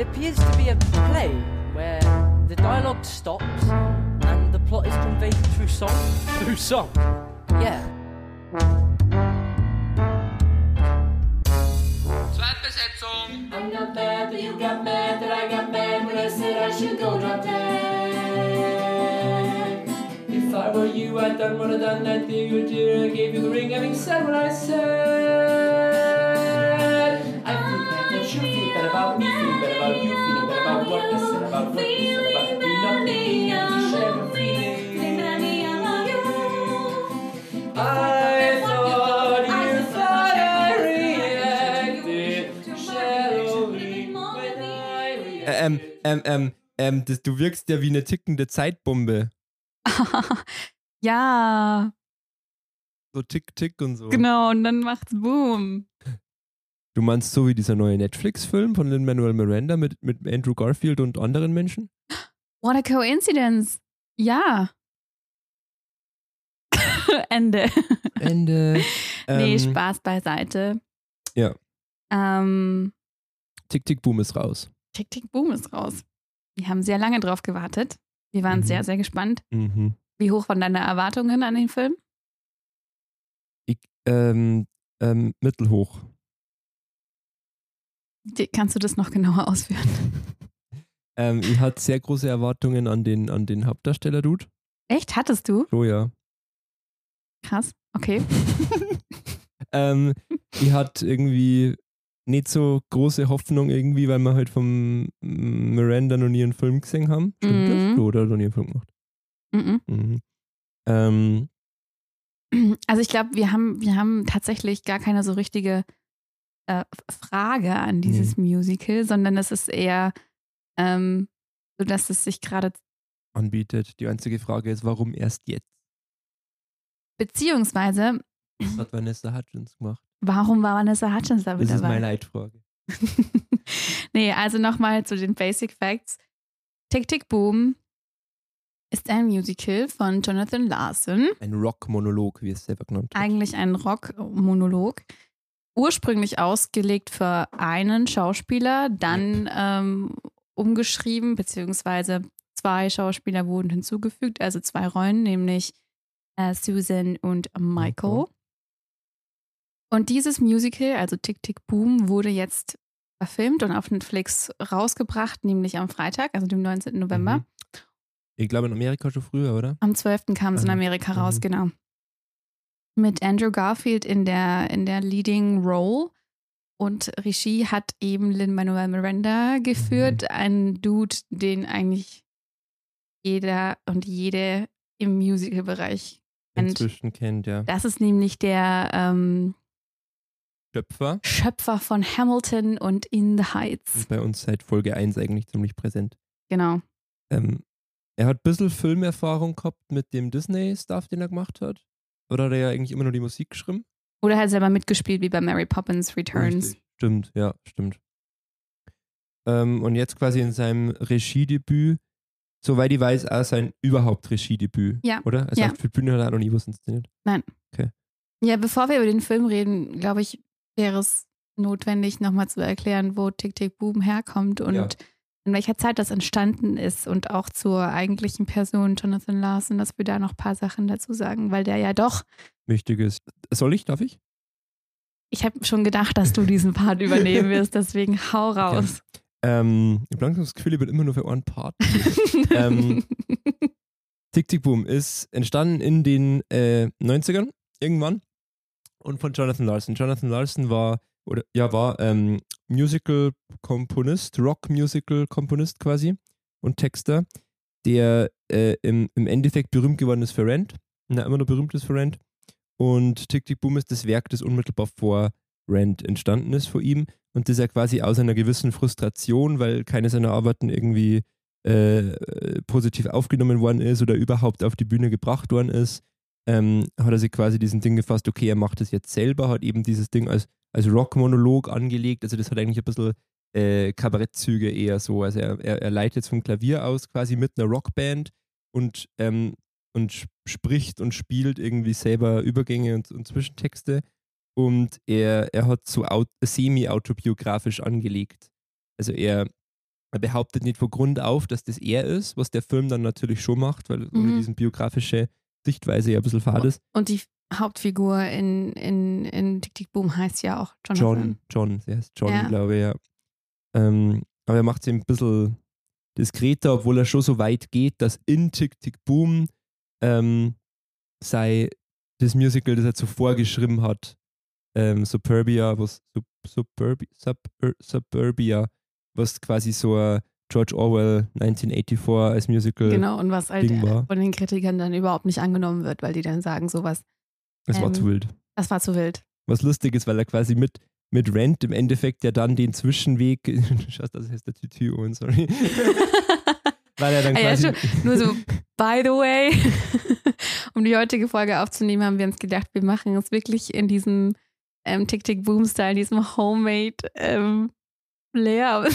It appears to be a play where the dialogue stops and the plot is conveyed through song. Through song? Yeah. Zweitbesetzung. I'm not mad that you got mad that I got mad when I said I should go drop dead. If I were you, I'd done what I'd done. I'd give you a tear. I gave you the ring, having said what I said. I feel better, you feel better about me, feel better about you, feeling better about what I said about what we said about me, not being able to share a feeling. I thought you thought I reacted shallowly when I reacted. Ä- Ähm, ähm, ähm, ähm, das, du wirkst ja wie eine tickende Zeitbombe. ja, So tick, tick und so. genau. Und dann macht's Boom. Du meinst so wie dieser neue Netflix-Film von Lin-Manuel Miranda mit, mit Andrew Garfield und anderen Menschen? What a coincidence. Ja. Ende. Ende. nee, Ähm, Spaß beiseite. Ja. Ähm, Tick, tick, boom ist raus. Tick, Tick, Boom ist raus. Wir haben sehr lange drauf gewartet. Wir waren Mhm. sehr, sehr gespannt. Mhm. Wie hoch waren deine Erwartungen an den Film? Ähm, ähm, mittelhoch. Die- Kannst du das noch genauer ausführen? ähm, ich hatte sehr große Erwartungen an den, an den Hauptdarsteller, Dude. Echt? Hattest du? So, ja. Krass. Okay. ähm, ich hatte irgendwie nicht so große Hoffnung irgendwie, weil wir halt vom Miranda noch nie einen Film gesehen haben. Stimmt Mhm. das? Oder noch nie einen Film gemacht? Mhm. Mhm. Ähm, Also ich glaube, wir haben, wir haben tatsächlich gar keine so richtige äh, Frage an dieses Musical, sondern es ist eher ähm, so, dass es sich gerade anbietet. Die einzige Frage ist, warum erst jetzt? beziehungsweise Das hat Vanessa Hudgens gemacht. warum war Vanessa Hutchins da Das mit ist meine? Leitfrage. nee, also nochmal zu den Basic Facts. Tick Tick Boom ist ein Musical von Jonathan Larson. Ein Rock-Monolog, wie es selber genannt hat. Eigentlich ein Rock-Monolog. Ursprünglich ausgelegt für einen Schauspieler, dann ähm, umgeschrieben, beziehungsweise zwei Schauspieler wurden hinzugefügt, also zwei Rollen, nämlich äh, Susan und Michael. Und dieses Musical, also Tick Tick Boom, wurde jetzt verfilmt und auf Netflix rausgebracht, nämlich am Freitag, also dem 19. November. Mhm. Ich glaube in Amerika schon früher, oder? Am 12. kam es in Aha. Amerika raus, Mhm. genau. Mit Andrew Garfield in der, in der Leading Role. Und Regie hat eben Lin-Manuel Miranda geführt. Mhm. Ein Dude, den eigentlich jeder und jede im Musical-Bereich kennt. Inzwischen kennt, ja. Das ist nämlich der ähm, Schöpfer. Schöpfer von Hamilton und In the Heights. Und bei uns seit Folge 1 eigentlich ziemlich präsent. Genau. Ähm, er hat ein bisschen Filmerfahrung gehabt mit dem Disney-Stuff, den er gemacht hat. Oder hat er ja eigentlich immer nur die Musik geschrieben? Oder hat selber mitgespielt, wie bei Mary Poppins Returns. Richtig. Stimmt, ja, stimmt. Ähm, und jetzt quasi in seinem Regiedebüt, soweit ich weiß, auch sein überhaupt Regiedebüt. Ja. Oder? Also Ja. der Bühne hat er noch nie was inszeniert. Ja, bevor wir über den Film reden, glaube ich, wäre es notwendig, nochmal zu erklären, wo Tick Tick Boom herkommt und Ja. In welcher Zeit das entstanden ist und auch zur eigentlichen Person Jonathan Larson, dass wir da noch ein paar Sachen dazu sagen, weil der ja doch, Wichtig ist. Soll ich, darf ich? ich habe schon gedacht, dass du diesen Part übernehmen wirst, deswegen hau raus. Ähm, ich habe langsam das Gefühl, ich bin immer nur für einen Part. Ähm, Tick Tick Boom ist entstanden in den äh, 90ern irgendwann und von Jonathan Larson. Jonathan Larson war oder ja war ähm, Musical Komponist, Rock Musical Komponist quasi und Texter, der äh, im, im Endeffekt berühmt geworden ist für Rent, na, immer noch berühmt ist für Rent. Und Tick Tick Boom ist das Werk, das unmittelbar vor Rent entstanden ist vor ihm. Und das ja quasi aus einer gewissen Frustration, weil keine seiner Arbeiten irgendwie äh, positiv aufgenommen worden ist oder überhaupt auf die Bühne gebracht worden ist, ähm, hat er sich quasi diesen Ding gefasst, okay, er macht das jetzt selber, hat eben dieses Ding als, als Rockmonolog angelegt, also das hat eigentlich ein bisschen äh, Kabarettzüge eher so, also er, er, er leitet vom Klavier aus quasi mit einer Rockband und, ähm, und sp- spricht und spielt irgendwie selber Übergänge und, und Zwischentexte und er, er hat so aut- semi-autobiografisch angelegt. Also er er behauptet nicht von Grund auf, dass das er ist, was der Film dann natürlich schon macht, weil Mhm. diese biografische Sichtweise ja ein bisschen fad ist. Und die Hauptfigur in, in, in Tick Tick Boom heißt ja auch Jonathan. John, John, der heißt John, Ja. glaube ich, ja. Ähm, aber er macht es ein bisschen diskreter, obwohl er schon so weit geht, dass in Tick Tick Boom ähm, sei das Musical, das er zuvor geschrieben hat, ähm, Suburbia, was Sub, Suburbi, Sub, Suburbia, was quasi so ein George Orwell 1984 als Musical, Genau, und was halt von den Kritikern dann überhaupt nicht angenommen wird, weil die dann sagen, sowas, das war ähm, zu wild. das war zu wild. Was lustig ist, weil er quasi mit, mit Rent im Endeffekt ja dann den Zwischenweg, Scheiße, das heißt der Tütü und sorry. weil er dann Ah ja, quasi, Nur so, by the way, um die heutige Folge aufzunehmen, haben wir uns gedacht, wir machen es wirklich in diesem ähm, Tick Tick Boom Style, diesem Homemade ähm, Flair.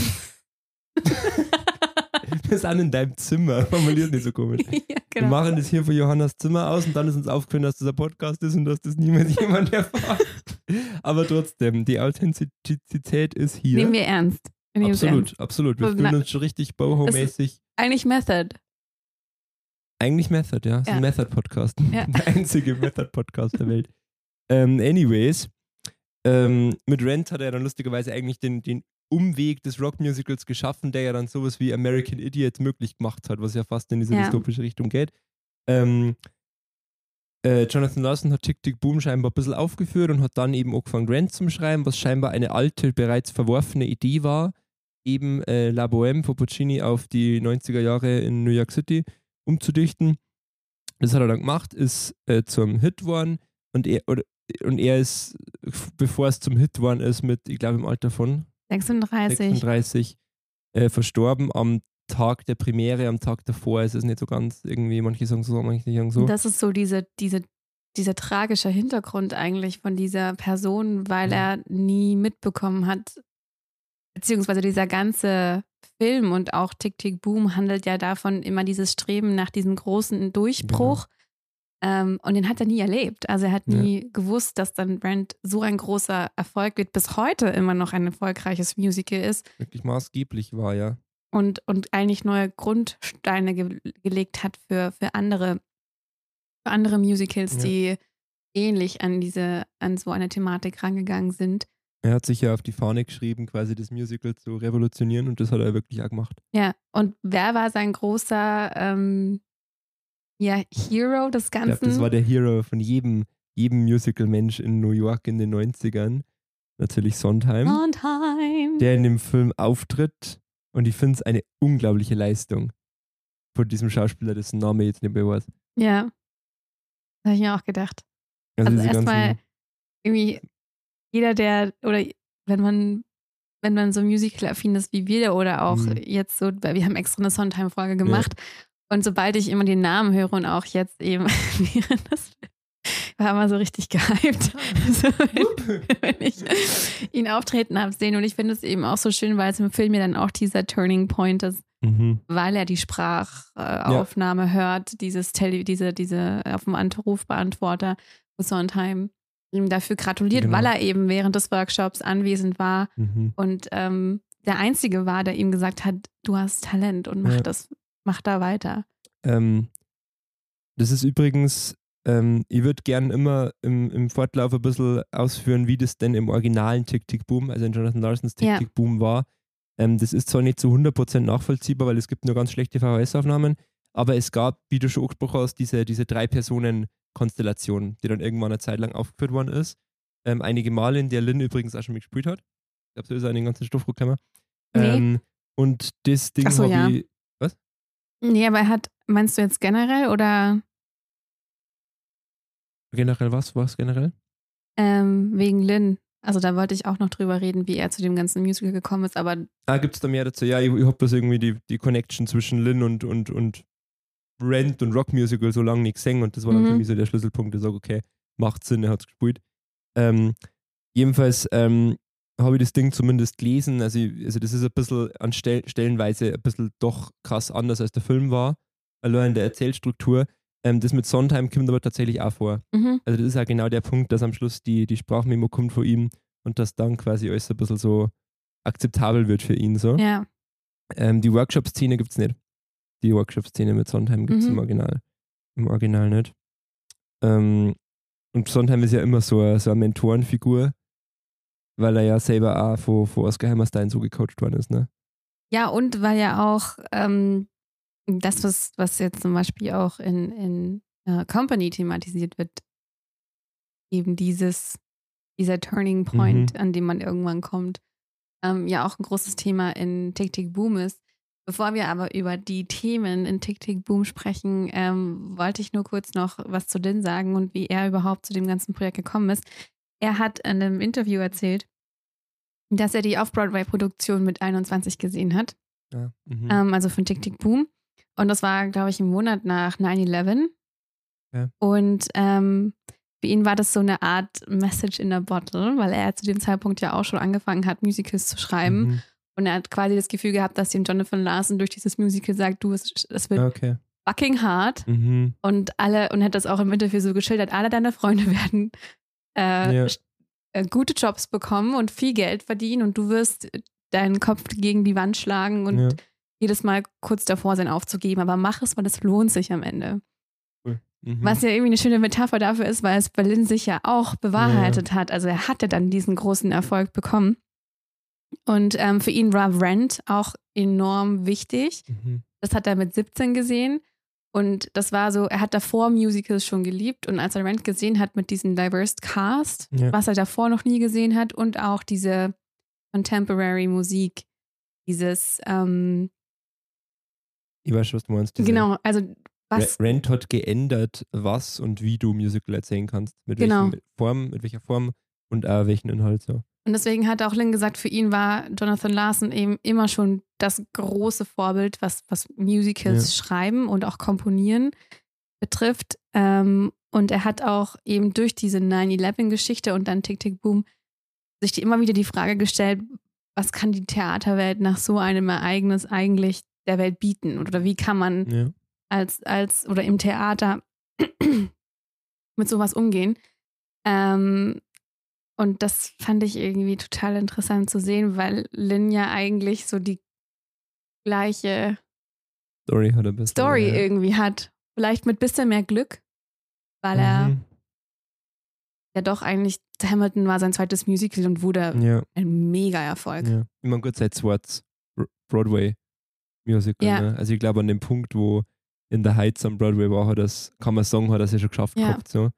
wir sind in deinem Zimmer, formuliert nicht so komisch. ja, Wir genau. machen das hier von Johannas Zimmer aus und dann ist uns aufgefallen, dass das ein Podcast ist und dass das niemals jemand erfährt. Aber trotzdem, die Authentizität ist hier. Nehmen wir ernst. Wir nehmen absolut, ernst. absolut. Wir fühlen uns schon richtig Boho-mäßig. Eigentlich Method. Eigentlich Method, ja. Das ist Ja. ein Method-Podcast. Ja. Der einzige Method-Podcast der Welt. Ähm, anyways, ähm, mit Rent hat er dann lustigerweise eigentlich den, den Umweg des Rockmusicals geschaffen, der ja dann sowas wie American Idiot möglich gemacht hat, was ja fast in diese Ja. dystopische Richtung geht. Ähm, äh, Jonathan Larson hat Tick Tick Boom scheinbar ein bisschen aufgeführt und hat dann eben angefangen, Rent zum Schreiben, was scheinbar eine alte, bereits verworfene Idee war, eben äh, La Bohème von Puccini auf die 90er Jahre in New York City umzudichten. Das hat er dann gemacht, ist äh, zum Hit geworden und er, oder, und er ist, bevor es zum Hit geworden ist, mit, ich glaube, im Alter von 36. 36 äh, verstorben am Tag der Premiere, am Tag davor ist es nicht so ganz irgendwie, manche sagen so, manche sagen so. Das ist so diese, diese, dieser tragische Hintergrund eigentlich von dieser Person, weil Ja. er nie mitbekommen hat, beziehungsweise dieser ganze Film und auch Tick Tick Boom handelt ja davon, immer dieses Streben nach diesem großen Durchbruch. Ähm, und den hat er nie erlebt. Also er hat Ja. nie gewusst, dass dann Brand so ein großer Erfolg wird, bis heute immer noch ein erfolgreiches Musical ist Wirklich maßgeblich war, ja. und, und eigentlich neue Grundsteine ge gelegt hat für, für andere, für andere Musicals, Ja. die ähnlich an diese, an so eine Thematik rangegangen sind. Er hat sich ja auf die Fahne geschrieben, quasi das Musical zu revolutionieren und das hat er wirklich auch gemacht. Ja, und wer war sein großer ähm, ja, Hero des Ich Ganzen? glaube, das war der Hero von jedem, jedem Musical-Mensch in New York in den 90ern. Natürlich Sondheim, Sondheim. der in dem Film auftritt und ich finde es eine unglaubliche Leistung von diesem Schauspieler, dessen Name ich jetzt nicht mehr weiß. Ja. Das habe ich mir auch gedacht. Also, Also erstmal irgendwie jeder, der, oder wenn man, wenn man so musical-affin ist wie wir oder auch Mhm. jetzt so, weil wir haben extra eine Sondheim-Folge gemacht und sobald ich immer den Namen höre und auch jetzt eben während das war immer so richtig gehypt, so, wenn, wenn ich ihn auftreten habe sehen und ich finde es eben auch so schön, weil es im Film ja dann auch dieser Turning Point ist, mhm. weil er die Sprachaufnahme hört, dieses Tele, diese, diese auf dem Anrufbeantworter, wo Sondheim ihm dafür gratuliert, Genau. weil er eben während des Workshops anwesend war Mhm. und ähm, der Einzige war, der ihm gesagt hat, du hast Talent und mach Ja. das, mach da weiter. Ähm, das ist übrigens, ähm, ich würde gern immer im, im Fortlauf ein bisschen ausführen, wie das denn im originalen Tick Tick Boom, also in Jonathan Larsons Tick Ja. War. Ähm, das ist zwar nicht zu 100% nachvollziehbar, weil es gibt nur ganz schlechte VHS-Aufnahmen, aber es gab, wie du schon angesprochen hast, diese, diese Drei-Personen-Konstellation, die dann irgendwann eine Zeit lang aufgeführt worden ist. Ähm, einige Male, in der Lynn übrigens auch schon mitgespielt hat. Ich glaube, so ist er in den ganzen Stoff gekommen. Nee. Ähm, und das Ding so, habe ja. ich Nee, aber er hat, meinst du jetzt generell oder generell was? Was generell? ähm, wegen Lynn? Also da wollte ich auch noch drüber reden, wie er zu dem ganzen Musical gekommen ist, aber Ah, gibt es da mehr dazu? Ja, ich, ich hab das irgendwie die, die Connection zwischen Lynn und, und, und Rent und Rockmusical so lange nicht gesehen und das war dann Mhm. für mich so der Schlüsselpunkt, der sagt, okay, macht Sinn, er hat es gespielt. Ähm, jedenfalls ähm, habe ich das Ding zumindest gelesen, also, ich, also das ist ein bisschen an Stel Stellenweise ein bisschen doch krass anders als der Film war, allein in der Erzählstruktur. Ähm, das mit Sondheim kommt aber tatsächlich auch vor. mhm. Also das ist ja genau der Punkt, dass am Schluss die, die Sprachmemo kommt von ihm und dass dann quasi alles ein bisschen so akzeptabel wird für ihn. So. ja. Ähm, die Workshop-Szene gibt's nicht. Die Workshop-Szene mit Sondheim gibt's Mhm. im Original. Im Original nicht. Ähm, und Sondheim ist ja immer so so eine Mentorenfigur, weil er ja selber auch von, von Oscar Hammerstein so gecoacht worden ist, ne? Ja, und weil ja auch ähm, das, was, was jetzt zum Beispiel auch in, in äh, Company thematisiert wird, eben dieses, dieser Turning Point, an dem man irgendwann kommt, ähm, ja auch ein großes Thema in Tick Tick Boom ist. Bevor wir aber über die Themen in Tick Tick Boom sprechen, ähm, wollte ich nur kurz noch was zu Lin sagen und wie er überhaupt zu dem ganzen Projekt gekommen ist. Er hat in einem Interview erzählt, dass er die Off-Broadway-Produktion mit 21 gesehen hat, Ja. Mhm. ähm, also von Tick Tick Boom. Und das war, glaube ich, im Monat nach 9-11. Ja. Und ähm, für ihn war das so eine Art Message in a Bottle, weil er zu dem Zeitpunkt ja auch schon angefangen hat, Musicals zu schreiben. Mhm. Und er hat quasi das Gefühl gehabt, dass ihm Jonathan Larson durch dieses Musical sagt, du, es, es wird Okay. fucking hart. Mhm. Und alle, und hat das auch im Interview so geschildert, alle deine Freunde werden äh, Ja. äh, gute Jobs bekommen und viel Geld verdienen und du wirst deinen Kopf gegen die Wand schlagen und Ja. jedes Mal kurz davor sein aufzugeben. Aber mach es, weil es lohnt sich am Ende. Mhm. Was ja irgendwie eine schöne Metapher dafür ist, weil es Berlin sich ja auch bewahrheitet hat. Also er hatte dann diesen großen Erfolg bekommen. Und ähm, für ihn war Rent auch enorm wichtig. Mhm. Das hat er mit 17 gesehen. Und das war so, er hat davor Musicals schon geliebt. Und als er Rent gesehen hat mit diesem Diverse Cast, Ja. was er davor noch nie gesehen hat, und auch diese Contemporary Musik, dieses, ähm, Ich weiß schon, was du meinst. Diese genau, also was, Re- Rent hat geändert, was und wie du Musical erzählen kannst. Mit Genau. welcher Form, mit welcher Form und auch welchen Inhalt so. Und deswegen hat auch Lynn gesagt, für ihn war Jonathan Larson eben immer schon das große Vorbild, was, was Musicals schreiben und auch komponieren betrifft. Ähm, und er hat auch eben durch diese 9-11-Geschichte und dann Tick Tick Boom sich immer wieder die Frage gestellt, was kann die Theaterwelt nach so einem Ereignis eigentlich der Welt bieten? Oder wie kann man Ja. als, als oder im Theater mit sowas umgehen. Ähm, und das fand ich irgendwie total interessant zu sehen, weil Lin ja eigentlich so die gleiche Story hat er. Story ja. irgendwie hat. Vielleicht mit bisschen mehr Glück, weil er Mhm. ja doch eigentlich, Hamilton war sein zweites Musical und wurde Ja, ein Mega-Erfolg. ja. Ich meine, gut, seit Swartz Broadway Musical. Ja. Ne? Also ich glaube, an dem Punkt, wo in der Heights am Broadway war, hat das, kann man sagen, hat er es ja schon geschafft Ja. gehabt. So.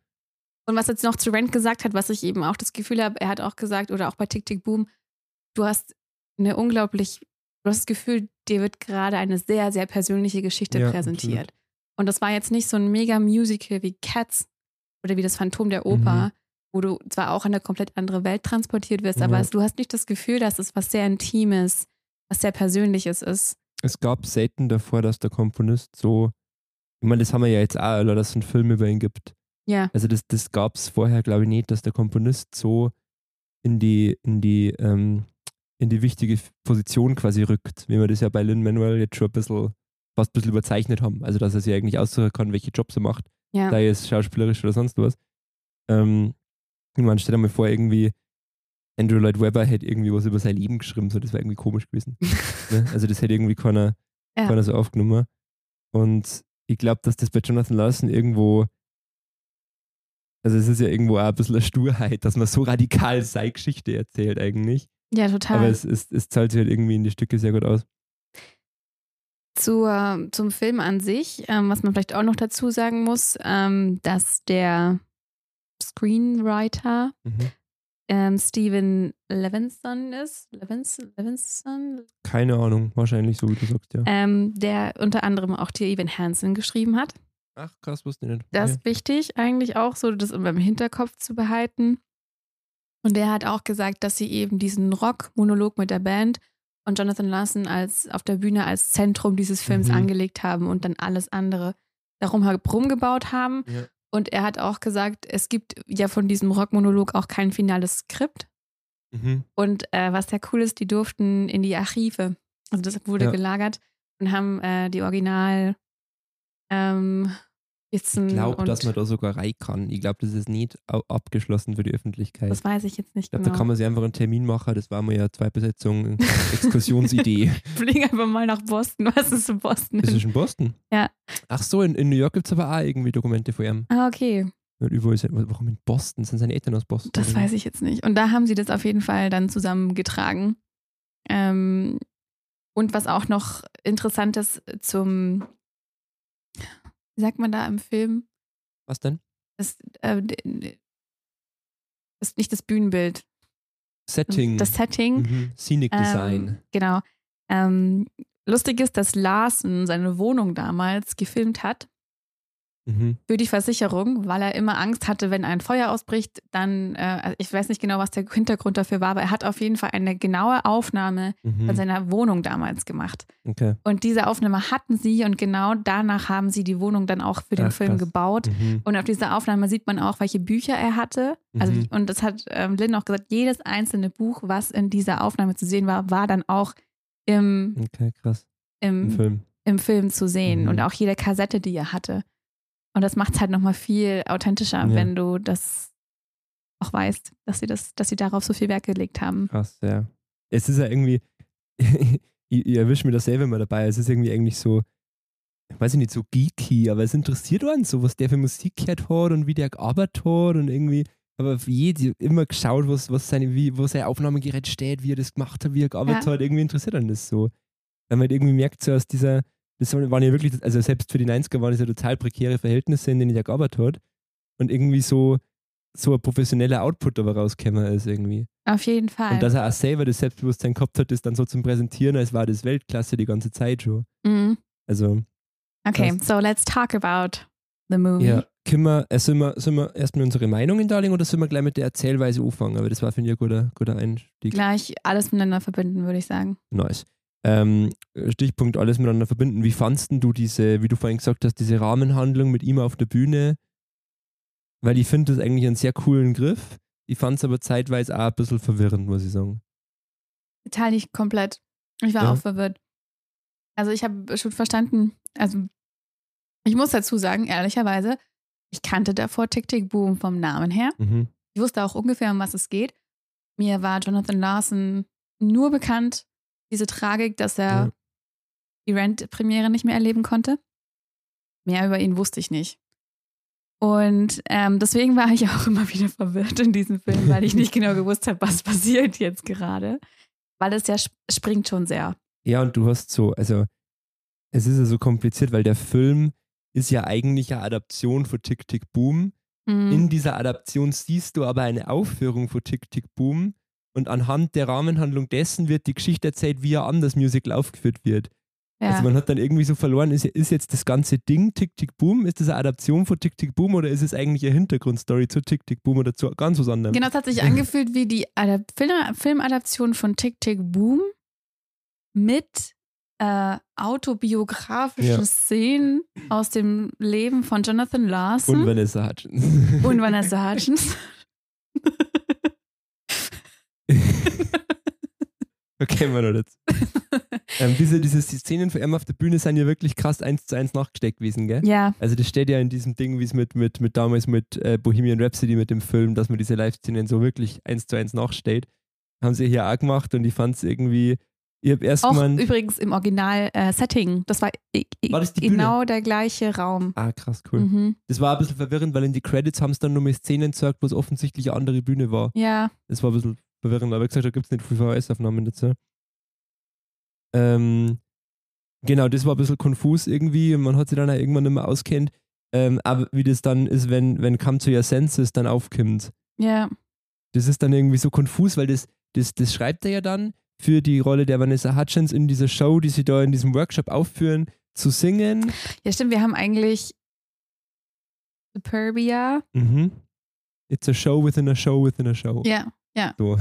Und was jetzt noch zu Rent gesagt hat, was ich eben auch das Gefühl habe, er hat auch gesagt, oder auch bei Tick Tick Boom, du hast eine unglaublich, du hast das Gefühl, dir wird gerade eine sehr, sehr persönliche Geschichte Ja, präsentiert. Und das war jetzt nicht so ein mega Musical wie Cats oder wie das Phantom der Oper, Mhm. wo du zwar auch in eine komplett andere Welt transportiert wirst, Ja. aber es, du hast nicht das Gefühl, dass es was sehr Intimes, was sehr Persönliches ist. Es gab selten davor, dass der Komponist so, ich meine, das haben wir ja jetzt auch, Alter, dass es einen Film über ihn gibt. Ja, Also das, das gab es vorher, glaube ich, nicht, dass der Komponist so in die, in die, ähm, in die wichtige Position quasi rückt, wie wir das ja bei Lin Manuel jetzt schon ein bisschen, fast ein bisschen überzeichnet haben. Also dass er sich eigentlich aussuchen kann, welche Jobs er macht, ja. sei es schauspielerisch oder sonst was. Ähm, ich meine, stell dir mal vor, irgendwie Andrew Lloyd Webber hätte irgendwie was über sein Leben geschrieben, so das wäre irgendwie komisch gewesen. ne? Also das hätte irgendwie keiner, Ja. keiner so aufgenommen. Und ich glaube, dass das bei Jonathan Larson irgendwo, also es ist ja irgendwo auch ein bisschen eine Sturheit, dass man so radikal seine Geschichte erzählt eigentlich. ja, total. Aber es, es, es zahlt sich halt irgendwie in die Stücke sehr gut aus. Zur, zum Film an sich, ähm, was man vielleicht auch noch dazu sagen muss, ähm, dass der Screenwriter Mhm. ähm, Steven Levinson ist. Levinson? Levinson? Keine Ahnung, wahrscheinlich so, wie du sagst, ja. Ähm, der unter anderem auch die Evan Hansen geschrieben hat. Ach, krass, wusste ich nicht. Das ist wichtig, eigentlich auch so, das immer im Hinterkopf zu behalten. Und der hat auch gesagt, dass sie eben diesen Rock-Monolog mit der Band und Jonathan Larson als auf der Bühne als Zentrum dieses Films Mhm. angelegt haben und dann alles andere darum herum gebaut haben. Ja. Und er hat auch gesagt, es gibt ja von diesem Rock-Monolog auch kein finales Skript. Mhm. Und äh, was sehr cool ist, die durften in die Archive. Also das wurde Ja. gelagert und haben äh, die Original ähm. Ich glaube, dass man da sogar rein kann. Ich glaube, das ist nicht abgeschlossen für die Öffentlichkeit. Das weiß ich jetzt nicht ich glaube, genau. da kann man sich einfach einen Termin machen. Das war mal ja zwei Besetzungen, Exkursionsidee. Fliegen einfach mal nach Boston. Was ist in Boston? ist es in Boston? Ja. Ach so, in, in New York gibt es aber auch irgendwie Dokumente von ihm. ah, okay. Und überall ist er, warum in Boston? Sind seine Eltern aus Boston? Das weiß ich jetzt nicht. Und da haben sie das auf jeden Fall dann zusammengetragen. Ähm, und was auch noch interessant ist zum, wie sagt man da im Film? Was denn? Das, äh, das ist nicht das Bühnenbild. Setting. Das Setting. Mhm. Scenic Design. Ähm, genau. Ähm, lustig ist, dass Larsen seine Wohnung damals gefilmt hat Mhm. für die Versicherung, weil er immer Angst hatte, wenn ein Feuer ausbricht, dann, äh, also ich weiß nicht genau, was der Hintergrund dafür war, aber er hat auf jeden Fall eine genaue Aufnahme Mhm. von seiner Wohnung damals gemacht. Okay. Und diese Aufnahme hatten sie und genau danach haben sie die Wohnung dann auch für den Ach, Film krass. gebaut. Mhm. Und auf dieser Aufnahme sieht man auch, welche Bücher er hatte. Also, Mhm. und das hat ähm, Lynn auch gesagt, jedes einzelne Buch, was in dieser Aufnahme zu sehen war, war dann auch im, Okay, krass. im, Im Film. im Film zu sehen. Mhm. Und auch jede Kassette, die er hatte. Und das macht es halt nochmal viel authentischer, Ja. wenn du das auch weißt, dass sie das, dass sie darauf so viel Wert gelegt haben. Krass, ja. Es ist ja irgendwie, ich, ich erwische mir das selber mal dabei, es ist irgendwie eigentlich so, weiß ich nicht, so geeky, aber es interessiert einen so, was der für Musik gehört hat und wie der gearbeitet hat und irgendwie, aber für jede immer geschaut, was, was seine, wie, wo sein Aufnahmegerät steht, wie er das gemacht hat, wie er gearbeitet Ja. hat, irgendwie interessiert einen das so. Weil man halt irgendwie merkt, so aus dieser, das waren ja wirklich, also selbst für die 90er waren das ja total prekäre Verhältnisse, in denen er gearbeitet hat und irgendwie so, so ein professioneller Output aber rausgekommen ist irgendwie. Auf jeden Fall. Und dass er auch selber das Selbstbewusstsein gehabt hat, das dann so zum Präsentieren, als war das Weltklasse die ganze Zeit schon. mhm. Also, Okay, Krass. so let's talk about the movie. ja, können wir, äh, sollen wir, sollen wir erstmal unsere Meinungen darlegen oder sollen wir gleich mit der Erzählweise anfangen? Aber das war, finde ich, ein guter, guter Einstieg. Gleich alles miteinander verbinden, würde ich sagen. Nice. Ähm, Stichpunkt alles miteinander verbinden. Wie fandst denn du diese, wie du vorhin gesagt hast, diese Rahmenhandlung mit ihm auf der Bühne? Weil ich finde das eigentlich einen sehr coolen Griff. Ich fand es aber zeitweise auch ein bisschen verwirrend, muss ich sagen. Teile ich komplett. Ich war Ja. auch verwirrt. Also ich habe schon verstanden, also ich muss dazu sagen, ehrlicherweise, ich kannte davor Tick Tick Boom vom Namen her. Mhm. Ich wusste auch ungefähr, um was es geht. Mir war Jonathan Larson nur bekannt, diese Tragik, dass er Ja. die Rent-Premiere nicht mehr erleben konnte. Mehr über ihn wusste ich nicht. Und ähm, deswegen war ich auch immer wieder verwirrt in diesem Film, weil ich nicht genau gewusst habe, was passiert jetzt gerade. Weil es ja sp- springt schon sehr. Ja, und du hast so, also es ist ja so kompliziert, weil der Film ist ja eigentlich eine Adaption von Tick Tick Boom. Mhm. In dieser Adaption siehst du aber eine Aufführung von Tick Tick Boom und anhand der Rahmenhandlung dessen wird die Geschichte erzählt, wie er an das Musical aufgeführt wird. ja. Also man hat dann irgendwie so verloren, ist, ist jetzt das ganze Ding Tick Tick Boom, ist das eine Adaption von Tick Tick Boom oder ist es eigentlich eine Hintergrundstory zu Tick Tick Boom oder zu ganz was anderem? Genau, es hat sich angefühlt wie die Adap Film Filmadaption von Tick Tick Boom mit äh, autobiografischen Ja. Szenen aus dem Leben von Jonathan Und Larson Vanessa Hudgens. und Vanessa Hudgens. okay, mal noch dazu. ähm, diese, diese Szenen von ihm auf der Bühne sind ja wirklich krass eins zu eins nachgesteckt gewesen, gell? ja, Also das steht ja in diesem Ding, wie es mit, mit, mit damals mit äh, Bohemian Rhapsody mit dem Film, dass man diese Live-Szenen so wirklich eins zu eins nachstellt. Haben sie hier auch gemacht und ich fand es irgendwie, ich habe erst auch gemeint, übrigens im Original-Setting. das war, i- War das genau der gleiche Raum. ah krass, cool. Mhm. Das war ein bisschen verwirrend, weil in die Credits haben sie dann nur mal Szenen gezeigt, wo es offensichtlich eine andere Bühne war. Ja, Das war ein bisschen verwirrend, aber wie gesagt, da gibt es nicht viel VHS-Aufnahmen dazu. Ähm, genau, das war ein bisschen konfus irgendwie und man hat sich dann auch irgendwann nicht mehr auskennt. Ähm, aber wie das dann ist, wenn, wenn Come to Your Senses dann aufkommt. ja, Das ist dann irgendwie so konfus, weil das, das, das schreibt er ja dann für die Rolle der Vanessa Hutchins in dieser Show, die sie da in diesem Workshop aufführen, zu singen. ja, stimmt. Wir haben eigentlich Superbia. Mhm. It's a show within a show within a show. Ja, So.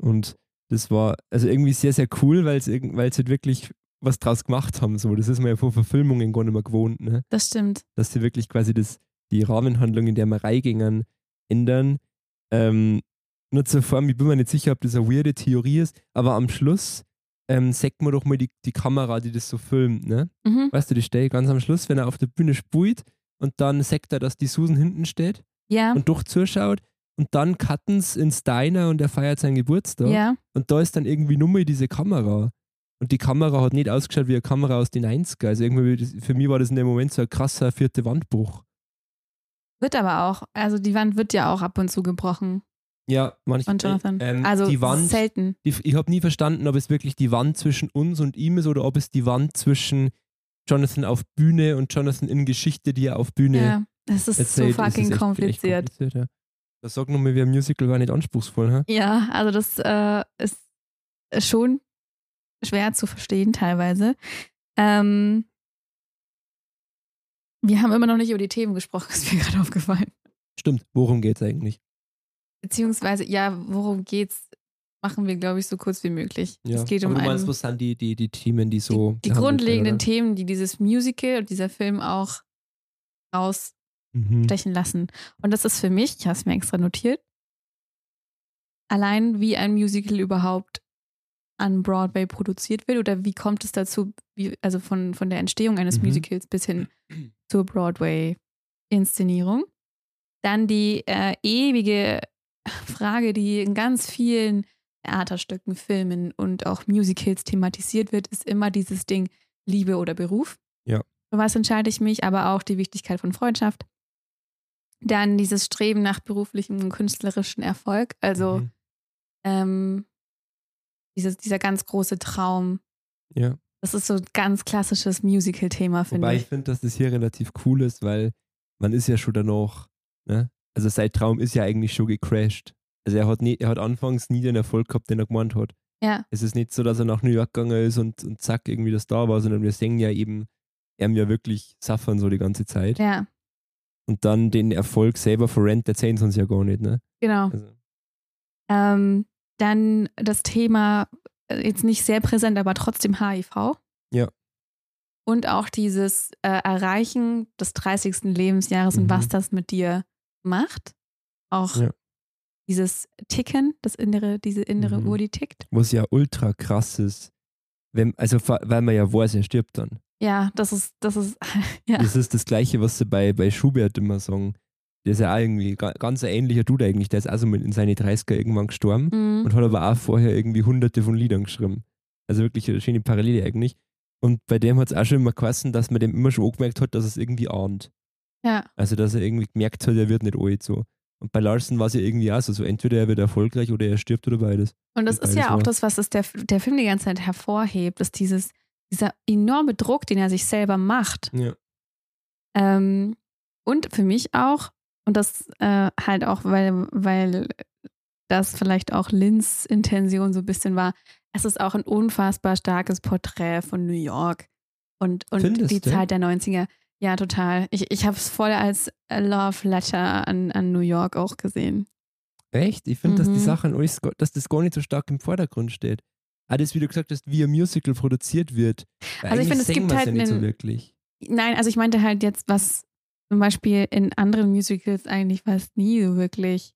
Und das war also irgendwie sehr, sehr cool, weil sie halt wirklich was draus gemacht haben. So. Das ist man ja vor Verfilmungen gar nicht mehr gewohnt, ne? das stimmt. dass sie wirklich quasi das, die Rahmenhandlung, in der wir reingingen, ändern. Ähm, nur zur Form, ich bin mir nicht sicher, ob das eine weirde Theorie ist, aber am Schluss ähm, sagt man doch mal die, die Kamera, die das so filmt, ne? Mhm. Weißt du, die steht ganz am Schluss, wenn er auf der Bühne spielt und dann sagt er, dass die Susan hinten steht Ja, und doch zuschaut und dann cutten's ins Diner und er feiert seinen Geburtstag ja, und da ist dann irgendwie nur mal diese Kamera. Und die Kamera hat nicht ausgeschaut wie eine Kamera aus den 90er. Also irgendwie, für mich war das in dem Moment so ein krasser vierte Wandbruch. wird aber auch. Also die Wand wird ja auch ab und zu gebrochen Ja, manchmal. von Jonathan. Ähm, also die Wand, selten. die, ich habe nie verstanden, ob es wirklich die Wand zwischen uns und ihm ist oder ob es die Wand zwischen Jonathan auf Bühne und Jonathan in Geschichte, die er auf Bühne Ja, das ist so erzählt. fucking ist kompliziert. kompliziert ja. Das sagt nochmal, wie ein Musical war nicht anspruchsvoll. Hä? Ja, also das äh, ist schon schwer zu verstehen teilweise. Ähm, wir haben immer noch nicht über die Themen gesprochen, ist mir gerade aufgefallen. Stimmt, worum geht's eigentlich? Beziehungsweise, ja, worum geht's, machen wir, glaube ich, so kurz wie möglich. es geht um Aber du einen, meinst, was sind die, die, die Themen, die so. die, die grundlegenden werden, Themen, die dieses Musical und dieser Film auch rausstechen Mhm. lassen. Und das ist für mich, ich habe es mir extra notiert, allein wie ein Musical überhaupt an Broadway produziert wird oder wie kommt es dazu, wie, also von, von der Entstehung eines Mhm. Musicals bis hin zur Broadway-Inszenierung. Dann die äh, ewige Frage, die in ganz vielen Theaterstücken, Filmen und auch Musicals thematisiert wird, ist immer dieses Ding Liebe oder Beruf. Ja. Für was entscheide ich mich, aber auch die Wichtigkeit von Freundschaft. Dann dieses Streben nach beruflichem und künstlerischen Erfolg, also Mhm. ähm, dieses, dieser ganz große Traum. Ja. Das ist so ein ganz klassisches Musical-Thema, finde Wobei ich ich. finde, dass das hier relativ cool ist, weil man ist ja schon danach, ne? Also sein Traum ist ja eigentlich schon gecrashed. Also er hat, nie, er hat anfangs nie den Erfolg gehabt, den er gemeint hat. Ja, Es ist nicht so, dass er nach New York gegangen ist und, und zack, irgendwie das da war, sondern wir sehen ja eben, er ja wirklich suffern so die ganze Zeit. ja, Und dann den Erfolg selber verrennt, der zählt uns ja gar nicht, ne? genau. Also, Ähm, dann das Thema, äh, jetzt nicht sehr präsent, aber trotzdem HIV. Ja. Und auch dieses äh, Erreichen des 30. Lebensjahres Mhm. und was das mit dir macht. Auch Ja. dieses Ticken, das innere, diese innere Mhm. Uhr, die tickt. was ja ultra krass ist, wenn, also weil man ja weiß, er stirbt dann. Ja, das ist, das ist, ja. Das ist das Gleiche, was sie bei, bei Schubert immer sagen. Der ist ja auch irgendwie ga- ganz ein ähnlicher Dude eigentlich. Der ist also mit in seine 30er irgendwann gestorben Mhm. und hat aber auch vorher irgendwie hunderte von Liedern geschrieben. Also wirklich eine schöne Parallele eigentlich. Und bei dem hat es auch schon immer geheißen, dass man dem immer schon angemerkt hat, dass es irgendwie ahnt. ja, Also dass er irgendwie gemerkt hat, er wird nicht alt so. Und bei Larson war es ja irgendwie auch so, so entweder er wird erfolgreich oder er stirbt oder beides. Und das Und ist ja auch war- das, was es der, der Film die ganze Zeit hervorhebt, ist dieses, dieser enorme Druck, den er sich selber macht. Ja. Ähm, und für mich auch, und das äh, halt auch, weil, weil das vielleicht auch Lins Intention so ein bisschen war, es ist auch ein unfassbar starkes Porträt von New York und, und Findest die du? Zeit der 90er. Ja, total. Ich, ich habe es voll als Love Letter an, an New York auch gesehen. Echt? Ich finde, dass die Mhm. Sachen, alles gar- dass das gar nicht so stark im Vordergrund steht. Das, wie du gesagt hast, wie ein Musical produziert wird. Weil Also ich finde, es gibt halt ja nicht so wirklich. Nein, also ich meinte halt jetzt, was zum Beispiel in anderen Musicals eigentlich fast nie so wirklich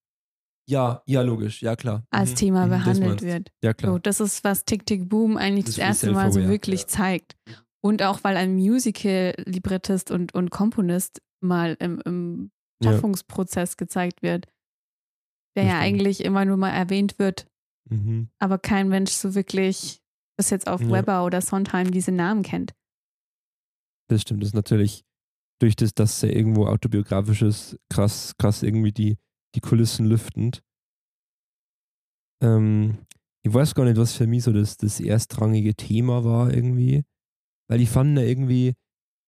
Ja, ja, logisch, ja klar. als Mhm. Thema Mhm, behandelt wird. Ja, klar. So, das ist, was Tick Tick Boom eigentlich Das das, erste Mal so wirklich ja. zeigt. Und auch weil ein Musical-Librettist und, und Komponist mal im, im Ja. Schaffungsprozess gezeigt wird, der Das ja stimmt. eigentlich immer nur mal erwähnt wird, Mhm. aber kein Mensch so wirklich bis jetzt auf Ja. Weber oder Sondheim diese Namen kennt. Das stimmt, das ist natürlich durch das, dass er irgendwo autobiografisch ist, krass, krass irgendwie die, die Kulissen lüftend. Ähm, ich weiß gar nicht, was für mich so das, das erstrangige Thema war irgendwie, weil ich fand da irgendwie,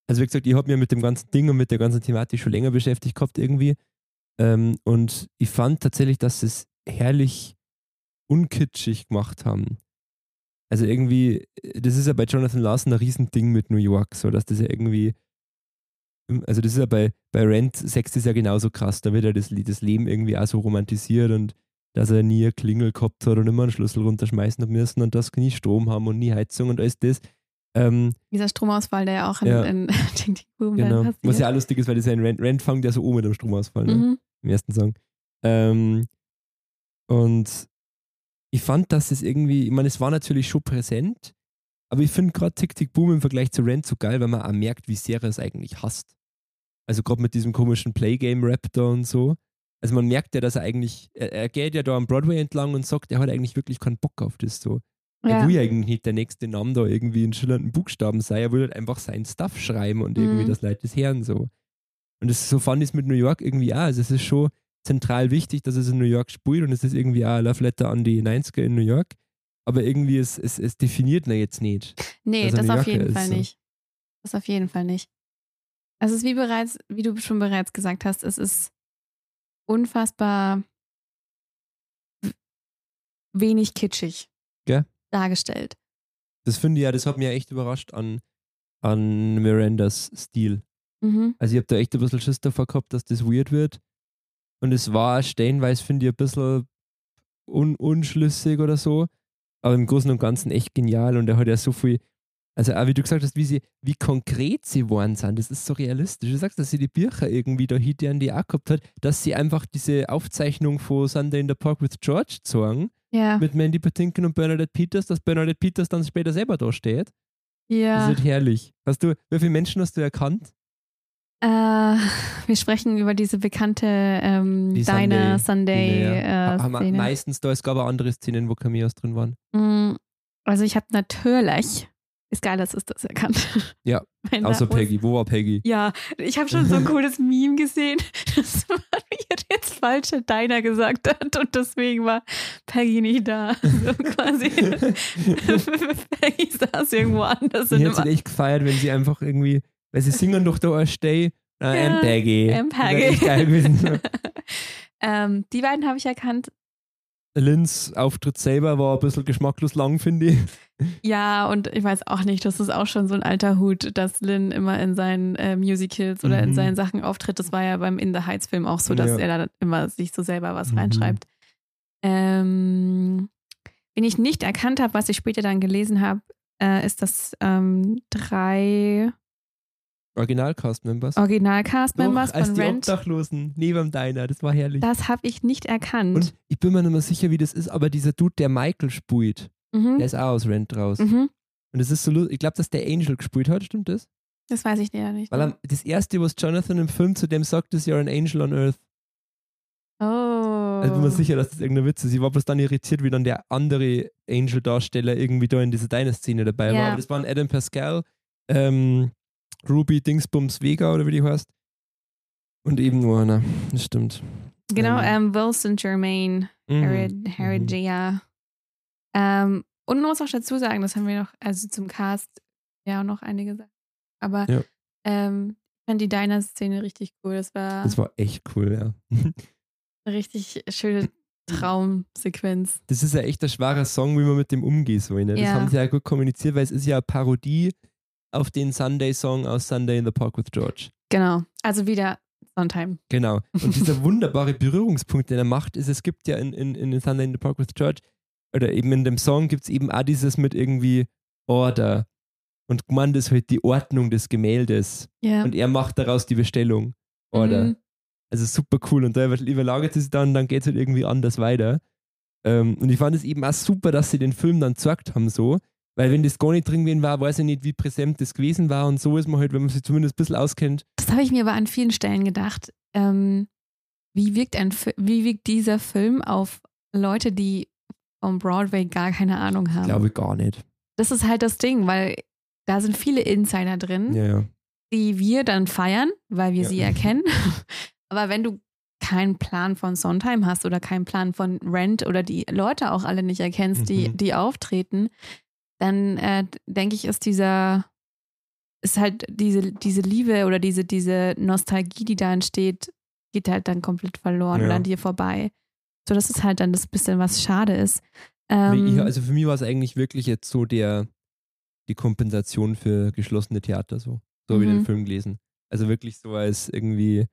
also wie gesagt, ich habe mich mit dem ganzen Ding und mit der ganzen Thematik schon länger beschäftigt gehabt irgendwie ähm, und ich fand tatsächlich, dass es herrlich unkitschig gemacht haben. Also irgendwie, das ist ja bei Jonathan Larson ein Riesending mit New York, so dass das ja irgendwie, also das ist ja bei, bei Rent 6 ist ja genauso krass, da wird ja das, das Leben irgendwie auch so romantisiert und dass er nie eine Klingel gehabt hat und immer einen Schlüssel runterschmeißen hat müssen und dass nie Strom haben und nie Heizung und alles das. Ähm, Dieser Stromausfall, der ja auch in, Ja. in Tick Boom genau. passiert. Was ja auch lustig ist, weil das ja in Rent, Rent fängt ja so um mit dem Stromausfall, ne? mhm. im ersten Song. Ähm, und ich fand, dass es irgendwie, ich meine, es war natürlich schon präsent, Aber ich finde gerade Tick Tick Boom im Vergleich zu Rent so geil, weil man auch merkt, wie sehr er es eigentlich hasst. Also gerade mit diesem komischen Playgame-Rap da und so. Also man merkt ja, dass er eigentlich, er, er geht ja da am Broadway entlang und sagt, er hat eigentlich wirklich keinen Bock auf das so. Er Ja. will ja eigentlich nicht der nächste Name da irgendwie in schillernden Buchstaben sein, er will halt einfach seinen Stuff schreiben und irgendwie Mhm. das Leute das hören so. Und das, so fand ich es mit New York irgendwie auch. Also es ist schon zentral wichtig, dass es in New York spielt und es ist irgendwie auch Love Letter an die 90er in New York. Aber irgendwie, es, es, es definiert ihn jetzt nicht. Nee, das auf jeden ist, Fall so. nicht. Das auf jeden Fall nicht. Es ist wie bereits, wie du schon bereits gesagt hast, es ist unfassbar wenig kitschig Gell? dargestellt. Das finde ich ja, das hat mich ja echt überrascht an, an Mirandas Stil. Mhm. Also ich habe da echt ein bisschen Schiss davor gehabt, dass das weird wird. Und es war stellenweise, finde ich, ein bisschen un unschlüssig oder so. Aber im Großen und Ganzen echt genial. Und er hat ja so viel, also auch wie du gesagt hast, wie, sie, wie konkret sie geworden sind. Das ist so realistisch. Du sagst, dass sie die Bücher irgendwie da hinter die auch gehabt hat, dass sie einfach diese Aufzeichnung von Sunday in the Park with George zogen, Ja. mit Mandy Patinkin und Bernadette Peters, dass Bernadette Peters dann später selber da steht. Das Ja. ist halt herrlich. Hast du, wie viele Menschen hast du erkannt? Äh, wir sprechen über diese bekannte ähm, Die Diner Sunday- Sunday Ja, äh, Szene. Meistens da, es gab auch andere Szenen, wo Cameos drin waren. Mm, Also ich habe natürlich, ist geil, dass es das erkannt. Ja, Außer Peggy. Wo war Peggy? Ja, ich habe schon so ein cooles Meme gesehen, dass man mir jetzt falsche Diner gesagt hat und deswegen war Peggy nicht da. So quasi. Peggy saß irgendwo anders. Ich in hätte sie echt gefeiert, wenn sie einfach irgendwie, weil sie singen doch da ein Stay. Uh, Ja, Peggy. wär Peggy. echt geil gewesen. ähm, die beiden habe ich erkannt. Lynns Auftritt selber war ein bisschen geschmacklos lang, finde ich. Ja, und ich weiß auch nicht, das ist auch schon so ein alter Hut, dass Lynn immer in seinen äh, Musicals oder in Mhm. seinen Sachen auftritt. Das war ja beim In the Heights Film auch so, dass Ja. er da immer sich so selber was Mhm. reinschreibt. Ähm, wen ich nicht erkannt habe, was ich später dann gelesen habe, äh, ist, dass ähm, drei Original-Cast-Members. Original-Cast-Members als von die Rent, Obdachlosen neben Diner, das war herrlich. das habe ich nicht erkannt. Und ich bin mir nicht mehr sicher, wie das ist, aber dieser Dude, der Michael spielt, mhm. der ist auch aus Rent raus. Mhm. Und das ist so lustig. Ich glaube, dass der Angel gespielt hat, stimmt das? Das weiß ich ja nicht. Weil am, das erste, was Jonathan im Film zu dem sagt, ist You're an Angel on Earth. oh. Also bin mir sicher, dass das irgendein Witz ist. Ich war bloß dann irritiert, wie dann der andere Angel-Darsteller irgendwie da in dieser Diner-Szene dabei war. Ja. Aber das waren Adam Pascal, ähm, Ruby Dingsbums Vega oder wie die heißt. Und eben nur einer. Das stimmt. Genau, ähm, ähm, Wilson Germain. Mhm. Harry, Harry Mhm. Ähm, und man muss auch dazu sagen, das haben wir noch, also zum Cast ja auch noch einige Sachen. Aber Ja. ähm, ich fand die Diner-Szene richtig cool. Das war Das war echt cool, ja. eine richtig schöne Traumsequenz. Das ist ja echt ein schwerer Song, wie man mit dem umgehen soll. Ne? Das Ja. haben sie ja gut kommuniziert, weil es ist ja eine Parodie auf den Sunday-Song aus Sunday in the Park with George. Genau. Also wieder Sondheim. Genau. Und dieser wunderbare Berührungspunkt, den er macht, ist, es gibt ja in, in, in Sunday in the Park with George, oder eben in dem Song gibt es eben auch dieses mit irgendwie Order. Und gemeint ist halt die Ordnung des Gemäldes. Ja. Und er macht daraus die Bestellung. Order. Mhm. Also super cool. Und da über- überlagert es sich dann, dann geht es halt irgendwie anders weiter. Ähm, und ich fand es eben auch super, dass sie den Film dann gezeigt haben, so. Weil wenn das gar nicht drin gewesen war, weiß ich nicht, wie präsent das gewesen war. Und so ist man halt, wenn man sich zumindest ein bisschen auskennt. Das habe ich mir aber an vielen Stellen gedacht. Ähm, wie, wirkt ein, wie wirkt dieser Film auf Leute, die vom Broadway gar keine Ahnung haben? Glaube ich gar nicht. Das ist halt das Ding, weil da sind viele Insider drin, Ja, ja. die wir dann feiern, weil wir Ja. sie erkennen. Aber wenn du keinen Plan von Sondheim hast oder keinen Plan von Rent oder die Leute auch alle nicht erkennst, die, Mhm. die auftreten, dann äh, denke ich, ist dieser, ist halt diese, diese Liebe oder diese, diese Nostalgie, die da entsteht, geht halt dann komplett verloren Ja. oder an dir vorbei. So, das ist halt dann das bisschen, was schade ist. Ähm, also für mich war es eigentlich wirklich jetzt so der, die Kompensation für geschlossene Theater, so. So habe ich den Mhm. Film gelesen. Also wirklich so als irgendwie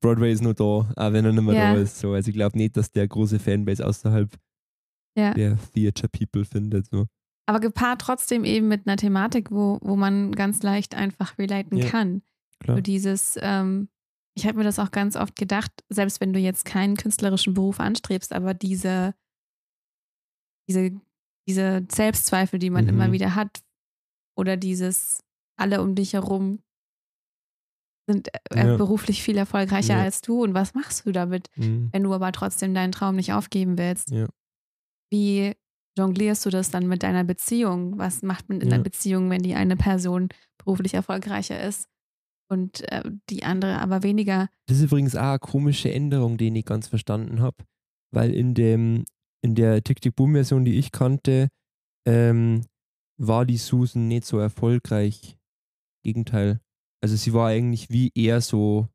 Broadway ist nur da, auch wenn er nicht mehr Ja. da ist. So. Also ich glaube nicht, dass der große Fanbase außerhalb Ja. der Theater People findet. So. Aber gepaart trotzdem eben mit einer Thematik, wo, wo man ganz leicht einfach relaten Ja, kann. Klar. So dieses, ähm, ich habe mir das auch ganz oft gedacht, selbst wenn du jetzt keinen künstlerischen Beruf anstrebst, aber diese, diese, diese Selbstzweifel, die man Mhm. immer wieder hat, oder dieses alle um dich herum sind äh, Ja. beruflich viel erfolgreicher Ja. als du und was machst du damit, Mhm. wenn du aber trotzdem deinen Traum nicht aufgeben willst? Ja. Wie jonglierst du das dann mit deiner Beziehung? Was macht man in Ja. einer Beziehung, wenn die eine Person beruflich erfolgreicher ist und äh, die andere aber weniger? Das ist übrigens auch eine komische Änderung, die ich nicht ganz verstanden habe, weil in dem in der Tick-Tick-Boom-Version, die ich kannte, ähm, war die Susan nicht so erfolgreich. Gegenteil. Also sie war eigentlich wie eher so,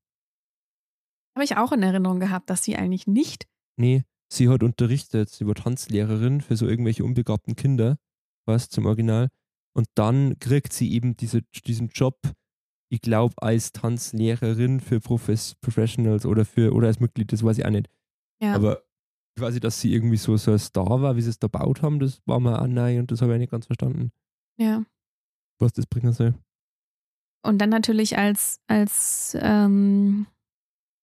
Habe ich auch in Erinnerung gehabt, dass sie eigentlich nicht. nee, sie hat unterrichtet, sie war Tanzlehrerin für so irgendwelche unbegabten Kinder, was zum Original. Und dann kriegt sie eben diese, diesen Job, ich glaube, als Tanzlehrerin für Profes Professionals oder für oder als Mitglied, das weiß ich auch nicht. Ja. Aber quasi, dass sie irgendwie so, so ein Star war, wie sie es da gebaut haben, das war mir auch neu und das habe ich nicht ganz verstanden, ja. was das bringen soll. Und dann natürlich als, als ähm,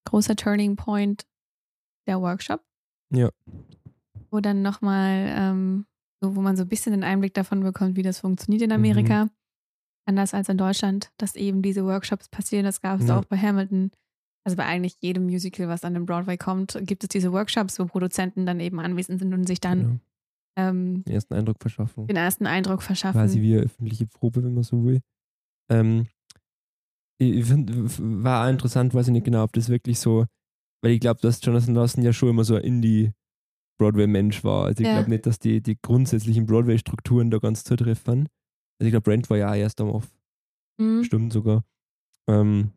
großer Turning Point der Workshop. Ja. Wo dann nochmal, ähm, so, wo man so ein bisschen den Einblick davon bekommt, wie das funktioniert in Amerika. Anders als in Deutschland, dass eben diese Workshops passieren. Das gab es Ja. auch bei Hamilton. Also bei eigentlich jedem Musical, was an den Broadway kommt, gibt es diese Workshops, wo Produzenten dann eben anwesend sind und sich dann Genau. ähm, Den ersten Eindruck verschaffen. den ersten Eindruck verschaffen. Quasi wie eine öffentliche Probe, wenn man so will. Ähm, ich finde, war interessant, weiß ich nicht genau, ob das wirklich so, weil ich glaube, dass Jonathan Larson ja schon immer so ein Indie-Broadway-Mensch war. Also ich Ja. glaube nicht, dass die, die grundsätzlichen Broadway-Strukturen da ganz zutreffen. Also ich glaube, Brent war ja auch erst am Off. Mhm. Stimmt sogar. Ähm,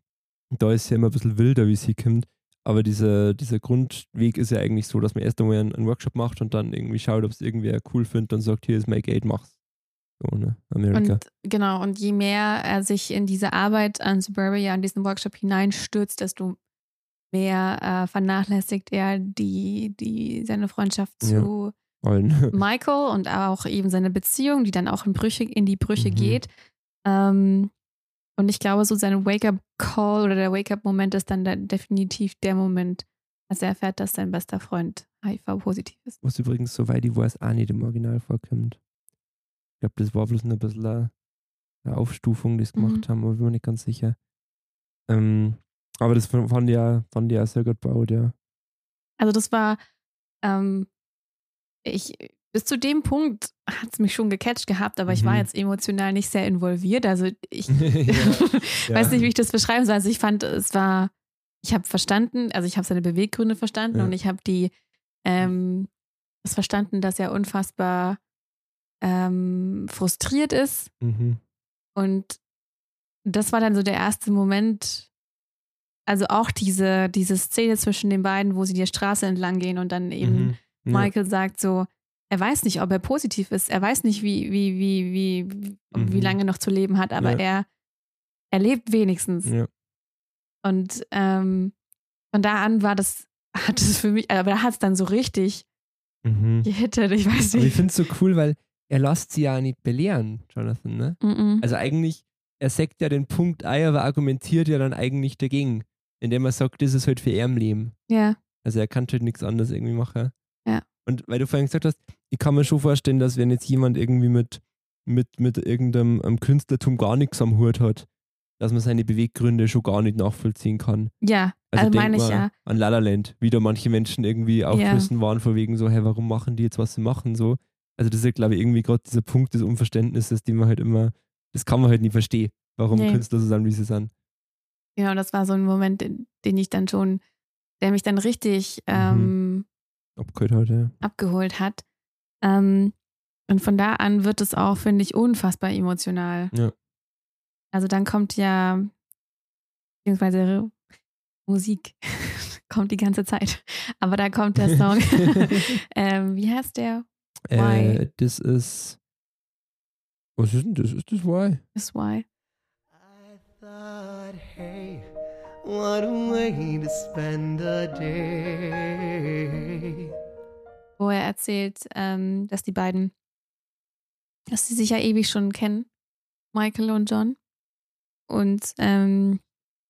da ist ja immer ein bisschen wilder, wie sie kommt. Aber dieser, dieser Grundweg ist ja eigentlich so, dass man erst einmal einen, einen Workshop macht und dann irgendwie schaut, ob es irgendwer cool findet und sagt, hier ist mein Gate, mach's. So, ne? Amerika. Und genau, und je mehr er sich in diese Arbeit an Suburbia, an diesen Workshop hineinstürzt, desto mehr äh, vernachlässigt er die, die, seine Freundschaft Ja. zu Allen. Michael und auch eben seine Beziehung, die dann auch in, Brüche, in die Brüche Mhm. geht. Ähm, und ich glaube, so sein Wake-up-Call oder der Wake-up-Moment ist dann der, definitiv der Moment, als er erfährt, dass sein bester Freund HIV-positiv ist. Was übrigens, soweit ich weiß, auch nicht im Original vorkommt. Ich glaube, das war bloß ein bisschen eine, eine Aufstufung, die sie Mhm. gemacht haben, aber ich bin mir nicht ganz sicher. Ähm, aber das fand fand ich ja, fand ich ja sehr gut gebaut, ja. Also das war, ähm, ich, bis zu dem Punkt hat es mich schon gecatcht gehabt, aber ich war Mhm. jetzt emotional nicht sehr involviert. Also ich weiß nicht, wie ich das beschreiben soll. Also ich fand, es war, ich habe verstanden, also ich habe seine Beweggründe verstanden Ja. und ich habe die, ähm, das verstanden, dass er unfassbar ähm, frustriert ist Mhm. und das war dann so der erste Moment, also auch diese, diese Szene zwischen den beiden, wo sie die Straße entlang gehen und dann eben Mhm. Ja. Michael sagt so, er weiß nicht, ob er positiv ist, er weiß nicht, wie, wie, wie, wie, wie Mhm. lange noch zu leben hat, aber Ja. er, er lebt wenigstens. Ja. Und ähm, von da an war das, hat es für mich, aber da hat es dann so richtig Mhm. gehittet, ich weiß Aber ich nicht. finde es so cool, weil er lässt sie ja nicht belehren, Jonathan, ne? Mhm. Also eigentlich, er sagt ja den Punkt ein, aber argumentiert ja dann eigentlich dagegen, indem er sagt, das ist halt für er im Leben. Ja, Also er kann halt nichts anderes irgendwie machen. Ja. Und weil du vorhin gesagt hast, ich kann mir schon vorstellen, dass wenn jetzt jemand irgendwie mit, mit, mit irgendeinem Künstlertum gar nichts am Hut hat, dass man seine Beweggründe schon gar nicht nachvollziehen kann. ja, Also, also, meine ich ja. an La La Land, wie da manche Menschen irgendwie aufgeschlossen waren, von wegen so, hey, warum machen die jetzt, was sie machen, so. Also das ist, glaube ich, irgendwie gerade dieser Punkt des Unverständnisses, den man halt immer, das kann man halt nie verstehen, warum Nee. Künstler so sind, wie sie sind. Genau, das war so ein Moment, den, den ich dann schon, der mich dann richtig Mhm. ähm, Abgeholt hat, ja. abgeholt hat. Ähm, und von da an wird es auch, finde ich, unfassbar emotional. Ja. Also dann kommt ja, beziehungsweise Musik kommt die ganze Zeit. Aber da kommt der Song. ähm, wie heißt der? Äh, Why? das ist. Was ist denn das? Ist das Why? Is Why. I thought, hey, what a way to spend a day. Wo er erzählt, ähm, dass die beiden, dass sie sich ja ewig schon kennen, Michael und John. Und ähm,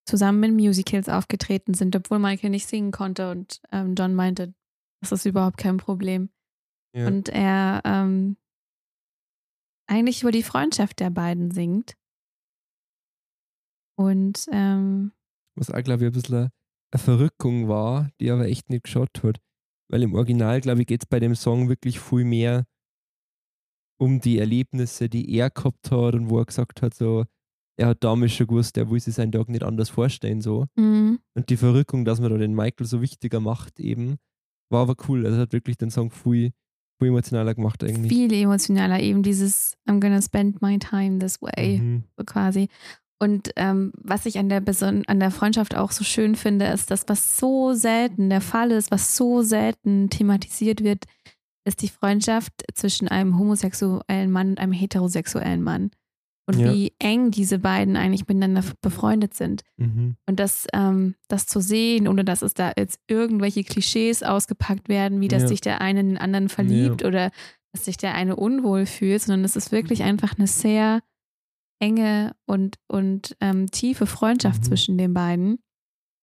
zusammen in Musicals aufgetreten sind, obwohl Michael nicht singen konnte und ähm, John meinte, das ist überhaupt kein Problem. Ja. Und er, ähm, eigentlich über die Freundschaft der beiden singt. Und ähm, Was auch, glaube ich, ein bisschen eine Verrückung war, die aber echt nicht geschaut hat. Weil im Original, glaube ich, geht es bei dem Song wirklich viel mehr um die Erlebnisse, die er gehabt hat und wo er gesagt hat, so, er hat damals schon gewusst, er will sich seinen Tag nicht anders vorstellen, so. mh, Und die Verrückung, dass man da den Michael so wichtiger macht, eben, war aber cool. Also hat wirklich den Song viel, viel emotionaler gemacht, eigentlich. viel emotionaler, eben dieses I'm gonna spend my time this way, Mhm. so quasi. Und ähm, was ich an der, Beson an der Freundschaft auch so schön finde, ist, dass was so selten der Fall ist, was so selten thematisiert wird, ist die Freundschaft zwischen einem homosexuellen Mann und einem heterosexuellen Mann. Und Ja. wie eng diese beiden eigentlich miteinander befreundet sind. Mhm. Und das, ähm, das zu sehen, ohne dass es da jetzt irgendwelche Klischees ausgepackt werden, wie dass Ja. sich der eine in den anderen verliebt oder dass sich der eine unwohl fühlt, sondern es ist wirklich einfach eine sehr enge und, und ähm, tiefe Freundschaft Mhm. zwischen den beiden.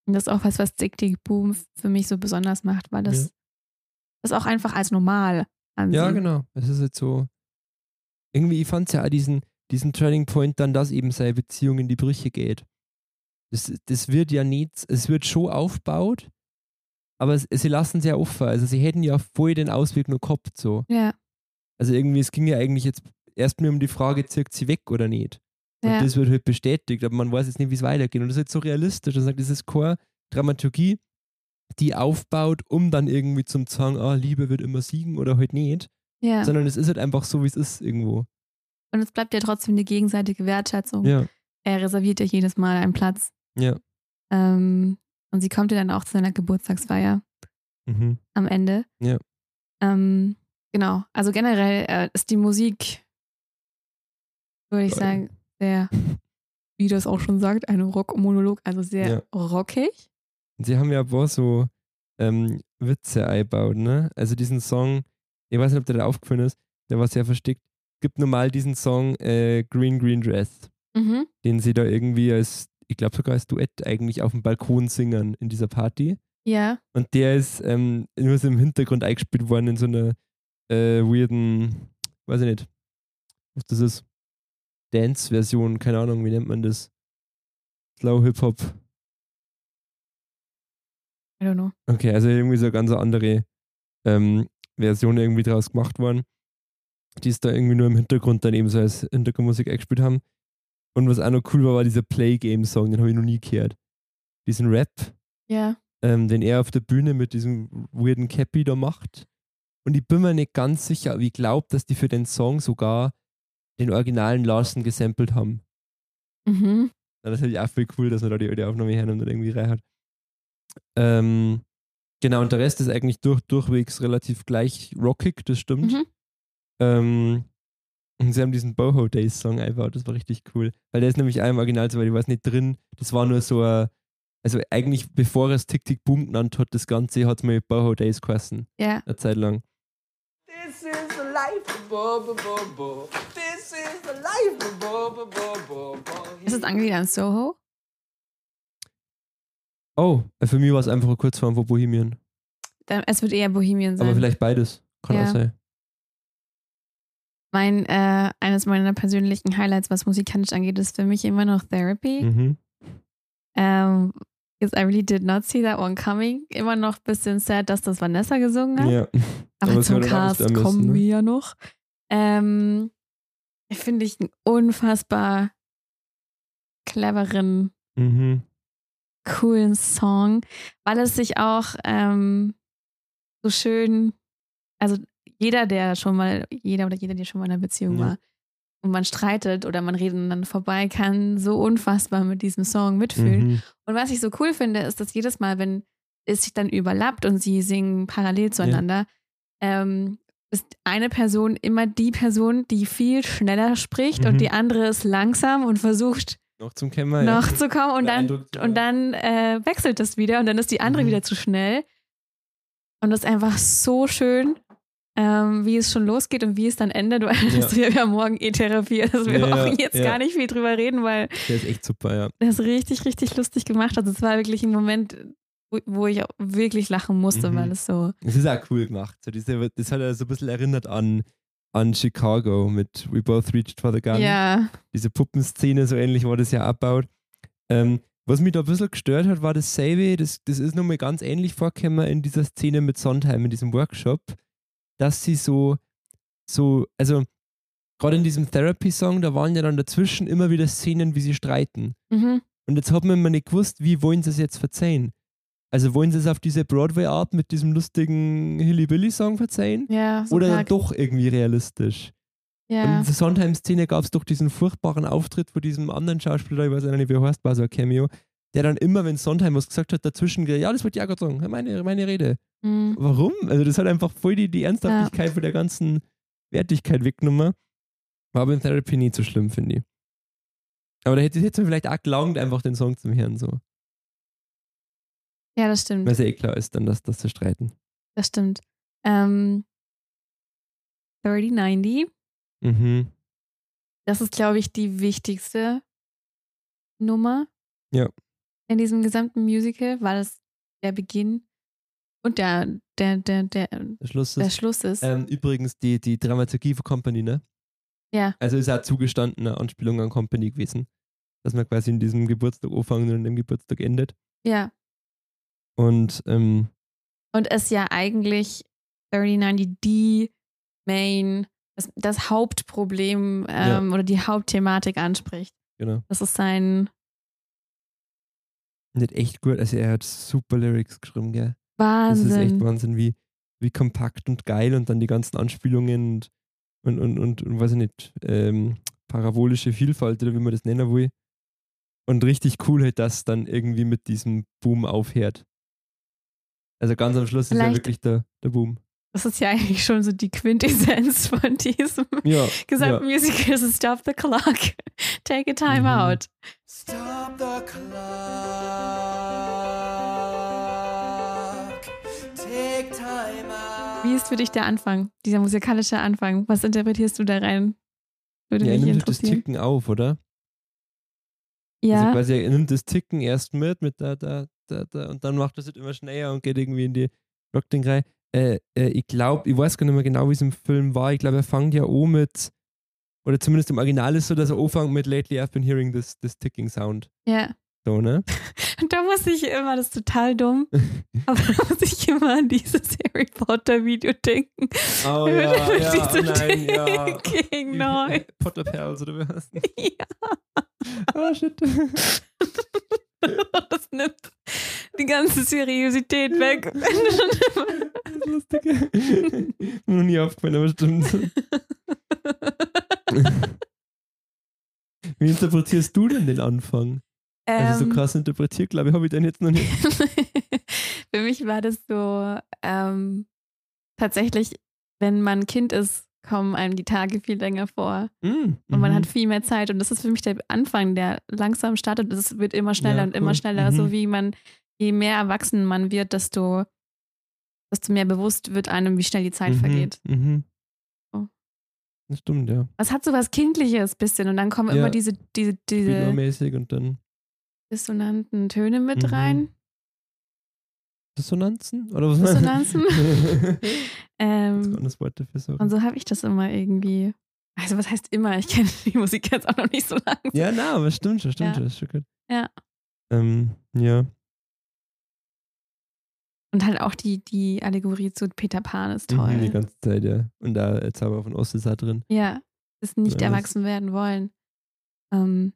Und das ist auch was, was Dick Dick Boom für mich so besonders macht, weil das, Ja. das auch einfach als normal ansieht. Ja, genau. Es ist jetzt so. Irgendwie, ich fand es ja auch diesen, diesen Turning Point dann, dass eben seine Beziehung in die Brüche geht. Das, das wird ja nicht, es wird schon aufgebaut, aber es, sie lassen es ja offen. Also sie hätten ja voll den Ausweg nur gehabt, so. Ja, Also irgendwie, es ging ja eigentlich jetzt erst nur um die Frage, zirkt sie weg oder nicht. Und ja. das wird halt bestätigt, aber man weiß jetzt nicht, wie es weitergeht. Und das ist jetzt so realistisch. Und sagt, das ist keine Dramaturgie, die aufbaut, um dann irgendwie zum zu sagen, ah, Liebe wird immer siegen oder halt nicht. ja. Sondern es ist halt einfach so, wie es ist irgendwo. Und es bleibt ja trotzdem die gegenseitige Wertschätzung. Ja, Er reserviert ja jedes Mal einen Platz. ja. Ähm, und sie kommt ja dann auch zu seiner Geburtstagsfeier Mhm. am Ende. Ja. Ähm, genau. Also generell äh, ist die Musik, würde ich Geil. sagen, sehr, wie das auch schon sagt, ein Rockmonolog, also sehr Ja. rockig. Und Sie haben ja paar so ähm, Witze eingebaut, ne? Also diesen Song, ich weiß nicht, ob der da aufgefallen ist, der war sehr versteckt. Es gibt normal diesen Song äh, Green Green Dress, Mhm. den sie da irgendwie als, ich glaube sogar als Duett eigentlich auf dem Balkon singen in dieser Party. Ja. Und der ist ähm, nur so im Hintergrund eingespielt worden in so einer äh, weirden, weiß ich nicht, was das ist, Dance-Version, keine Ahnung, wie nennt man das? Slow Hip-Hop. I don't know. Okay, also irgendwie so eine ganz andere ähm, Version irgendwie draus gemacht worden, die es da irgendwie nur im Hintergrund dann eben so als Hintergrundmusik eingespielt haben. Und was auch noch cool war, war dieser Play-Game-Song, den habe ich noch nie gehört. Diesen Rap, Ja. ähm, den er auf der Bühne mit diesem weirden Cappy da macht. Und ich bin mir nicht ganz sicher, aber ich glaube, dass die für den Song sogar den originalen Larsen gesampelt haben. Mhm. Ja, Das ist natürlich auch voll cool, dass man da die alte Aufnahme hernimmt und irgendwie rein hat. Ähm, genau, und der Rest ist eigentlich durch, durchwegs relativ gleich rockig, das stimmt. Mhm. Ähm, und sie haben diesen Boho Days Song eingebaut, das war richtig cool. Weil der ist nämlich auch im Original, soweit ich weiß, nicht drin. Das war nur so ein, also eigentlich bevor es Tick Tick Boom genannt hat, das Ganze hat es mal Boho Days geheißen, Ja. eine Zeit lang. This is the life of Bo, Bo, Bo, Bo. This Ist es angelehnt an Soho? Oh, für mich war es einfach eine Kurzform von Bohemian. Es wird eher Bohemian sein. Aber vielleicht beides. Kann Ja. auch sein. Mein, äh, eines meiner persönlichen Highlights, was musikalisch angeht, ist für mich immer noch Therapy. Mhm. Ähm, because I really did not see that one coming. Immer noch ein bisschen sad, dass das Vanessa gesungen hat. Ja. Aber, Aber zum Cast kommen ne? wir ja noch. Ähm, Finde ich einen unfassbar cleveren, Mhm. coolen Song, weil es sich auch ähm, so schön, also jeder, der schon mal, jeder oder jeder, der schon mal in einer Beziehung Ja. war und man streitet oder man redet dann vorbei, kann so unfassbar mit diesem Song mitfühlen. Mhm. Und was ich so cool finde, ist, dass jedes Mal, wenn es sich dann überlappt und sie singen parallel zueinander, ähm, ist eine Person immer die Person, die viel schneller spricht Mhm. und die andere ist langsam und versucht Noch zum Kämmer, ja. noch zu kommen und Der dann, und dann äh, wechselt das wieder und dann ist die andere Mhm. wieder zu schnell. Und das ist einfach so schön, ähm, wie es schon losgeht und wie es dann endet, weil das wir ja morgen eh Therapie, dass wir Ja, auch ja, jetzt ja. gar nicht viel drüber reden, weil Der ist echt super, ja. das richtig, richtig lustig gemacht hat. Es war wirklich ein Moment, wo, ich auch wirklich lachen musste, Mhm. weil es so. Es ist auch cool gemacht. So diese, das hat ja so ein bisschen erinnert an an Chicago mit We Both Reached for the Gun. Ja. Diese Puppenszene, so ähnlich war das ja abbaut. Ähm, was mich da ein bisschen gestört hat, war dasselbe, das, das ist nochmal ganz ähnlich vorgekommen in dieser Szene mit Sondheim, in diesem Workshop, dass sie so, so, also gerade in diesem Therapy-Song, da waren ja dann dazwischen immer wieder Szenen, wie sie streiten. Mhm. Und jetzt hat man immer nicht gewusst, wie wollen sie es jetzt verzeihen. Also wollen sie es auf diese Broadway-Art mit diesem lustigen Hilly-Billy-Song verzeihen? Ja, so Oder dann doch irgendwie realistisch? Und in Ja. dieser Sondheim-Szene gab es doch diesen furchtbaren Auftritt von diesem anderen Schauspieler, ich weiß nicht, wie er heißt, war so ein Cameo, der dann immer, wenn Sondheim was gesagt hat, dazwischen ja, das wollte ich auch gerade sagen, meine, meine Rede. Mhm. Warum? Also das hat einfach voll die, die Ernsthaftigkeit von der ganzen Wertigkeit weggenommen. War aber in Therapy nie so schlimm, finde ich. Aber da hätte es mir vielleicht auch gelangt, einfach den Song zum Hören, so. Ja, das stimmt. Weil es ja eh klar ist, dann, dass das zu streiten. Das stimmt. Ähm, 3090, Mhm. das ist, glaube ich, die wichtigste Nummer Ja. in diesem gesamten Musical, weil es der Beginn und der, der, der, der, Der Schluss der ist. Schluss ist. Ähm, übrigens die, die Dramaturgie von Company, ne? Ja. Also ist auch zugestandene Anspielung an Company gewesen. Dass man quasi in diesem Geburtstag anfangen und in dem Geburtstag endet. ja. Und ähm, Und es ja eigentlich 3090 die Main, das, das Hauptproblem ähm, oder die Hauptthematik anspricht. genau. Das ist sein Nicht echt gut. Also er hat super Lyrics geschrieben, gell? Das ist echt Wahnsinn. Wahnsinn, wie, wie kompakt und geil und dann die ganzen Anspielungen und, und, und, und, und weiß ich nicht, ähm, parabolische Vielfalt oder wie man das nennen will. Und richtig cool halt, dass dann irgendwie mit diesem Boom aufhört. Also ganz am Schluss ist ja Vielleicht- wirklich der, der Boom. Das ist ja eigentlich schon so die Quintessenz von diesem Ja. gesamten Musical. Es ist Stop the Clock. Take a time Mhm. out. Stop the clock. Take time out. Wie ist für dich der Anfang, dieser musikalische Anfang? Was interpretierst du da rein? Würde ja, er mich nimmt halt das. Ticken auf, oder? Also Ja, quasi er nimmt das Ticken erst mit, mit da, da, da, da und dann macht es halt immer schneller und geht irgendwie in die Rockding rein. Äh, äh, ich glaube, ich weiß gar nicht mehr genau, wie es im Film war. Ich glaube, er fängt ja an mit, oder zumindest im Original ist so, dass er anfängt mit Lately I've been hearing this, this ticking sound. ja. So, ne? Und da muss ich immer, das ist total dumm, aber da muss ich immer an dieses Harry Potter Video denken. Oh Mit ja, ja, diesem oh nein, ja. Ticking Noise. Potter Pals oder das? Ja, Oh shit. das nimmt die ganze Seriosität weg. Das ist lustig. Noch nie aufgefallen, aber stimmt. Wie interpretierst du denn den Anfang? Also so Ähm, krass interpretiert, glaube ich, habe ich den jetzt noch nicht. Für mich war das so ähm, tatsächlich, wenn man Kind ist, kommen einem die Tage viel länger vor Mm, und man mhm. hat viel mehr Zeit und das ist für mich der Anfang, der langsam startet. Es wird immer schneller Ja, und immer cool. schneller, Mhm. so wie man, je mehr erwachsen man wird, desto, desto mehr bewusst wird einem, wie schnell die Zeit mhm, vergeht. Mhm. Oh. Das stimmt, ja. Es hat so was Kindliches bisschen und dann kommen Ja. immer diese, diese, diese Spielermäßig und dann dissonanten Töne mit Mhm. rein. Dissonanzen? Oder was Dissonanzen? Ähm, das Wort dafür und so habe ich das immer irgendwie. Also was heißt immer? Ich kenne die Musik jetzt auch noch nicht so lange. Ja, na, aber stimmt schon, stimmt Ja. schon. Das ist schon gut. Ja. Ähm, ja. Und halt auch die, die Allegorie zu Peter Pan ist toll. Mhm, die ganze Zeit, ja. Und da äh, Zauber von Ost ist da drin. Ja, das nicht Ja, das- erwachsen werden wollen. Ähm,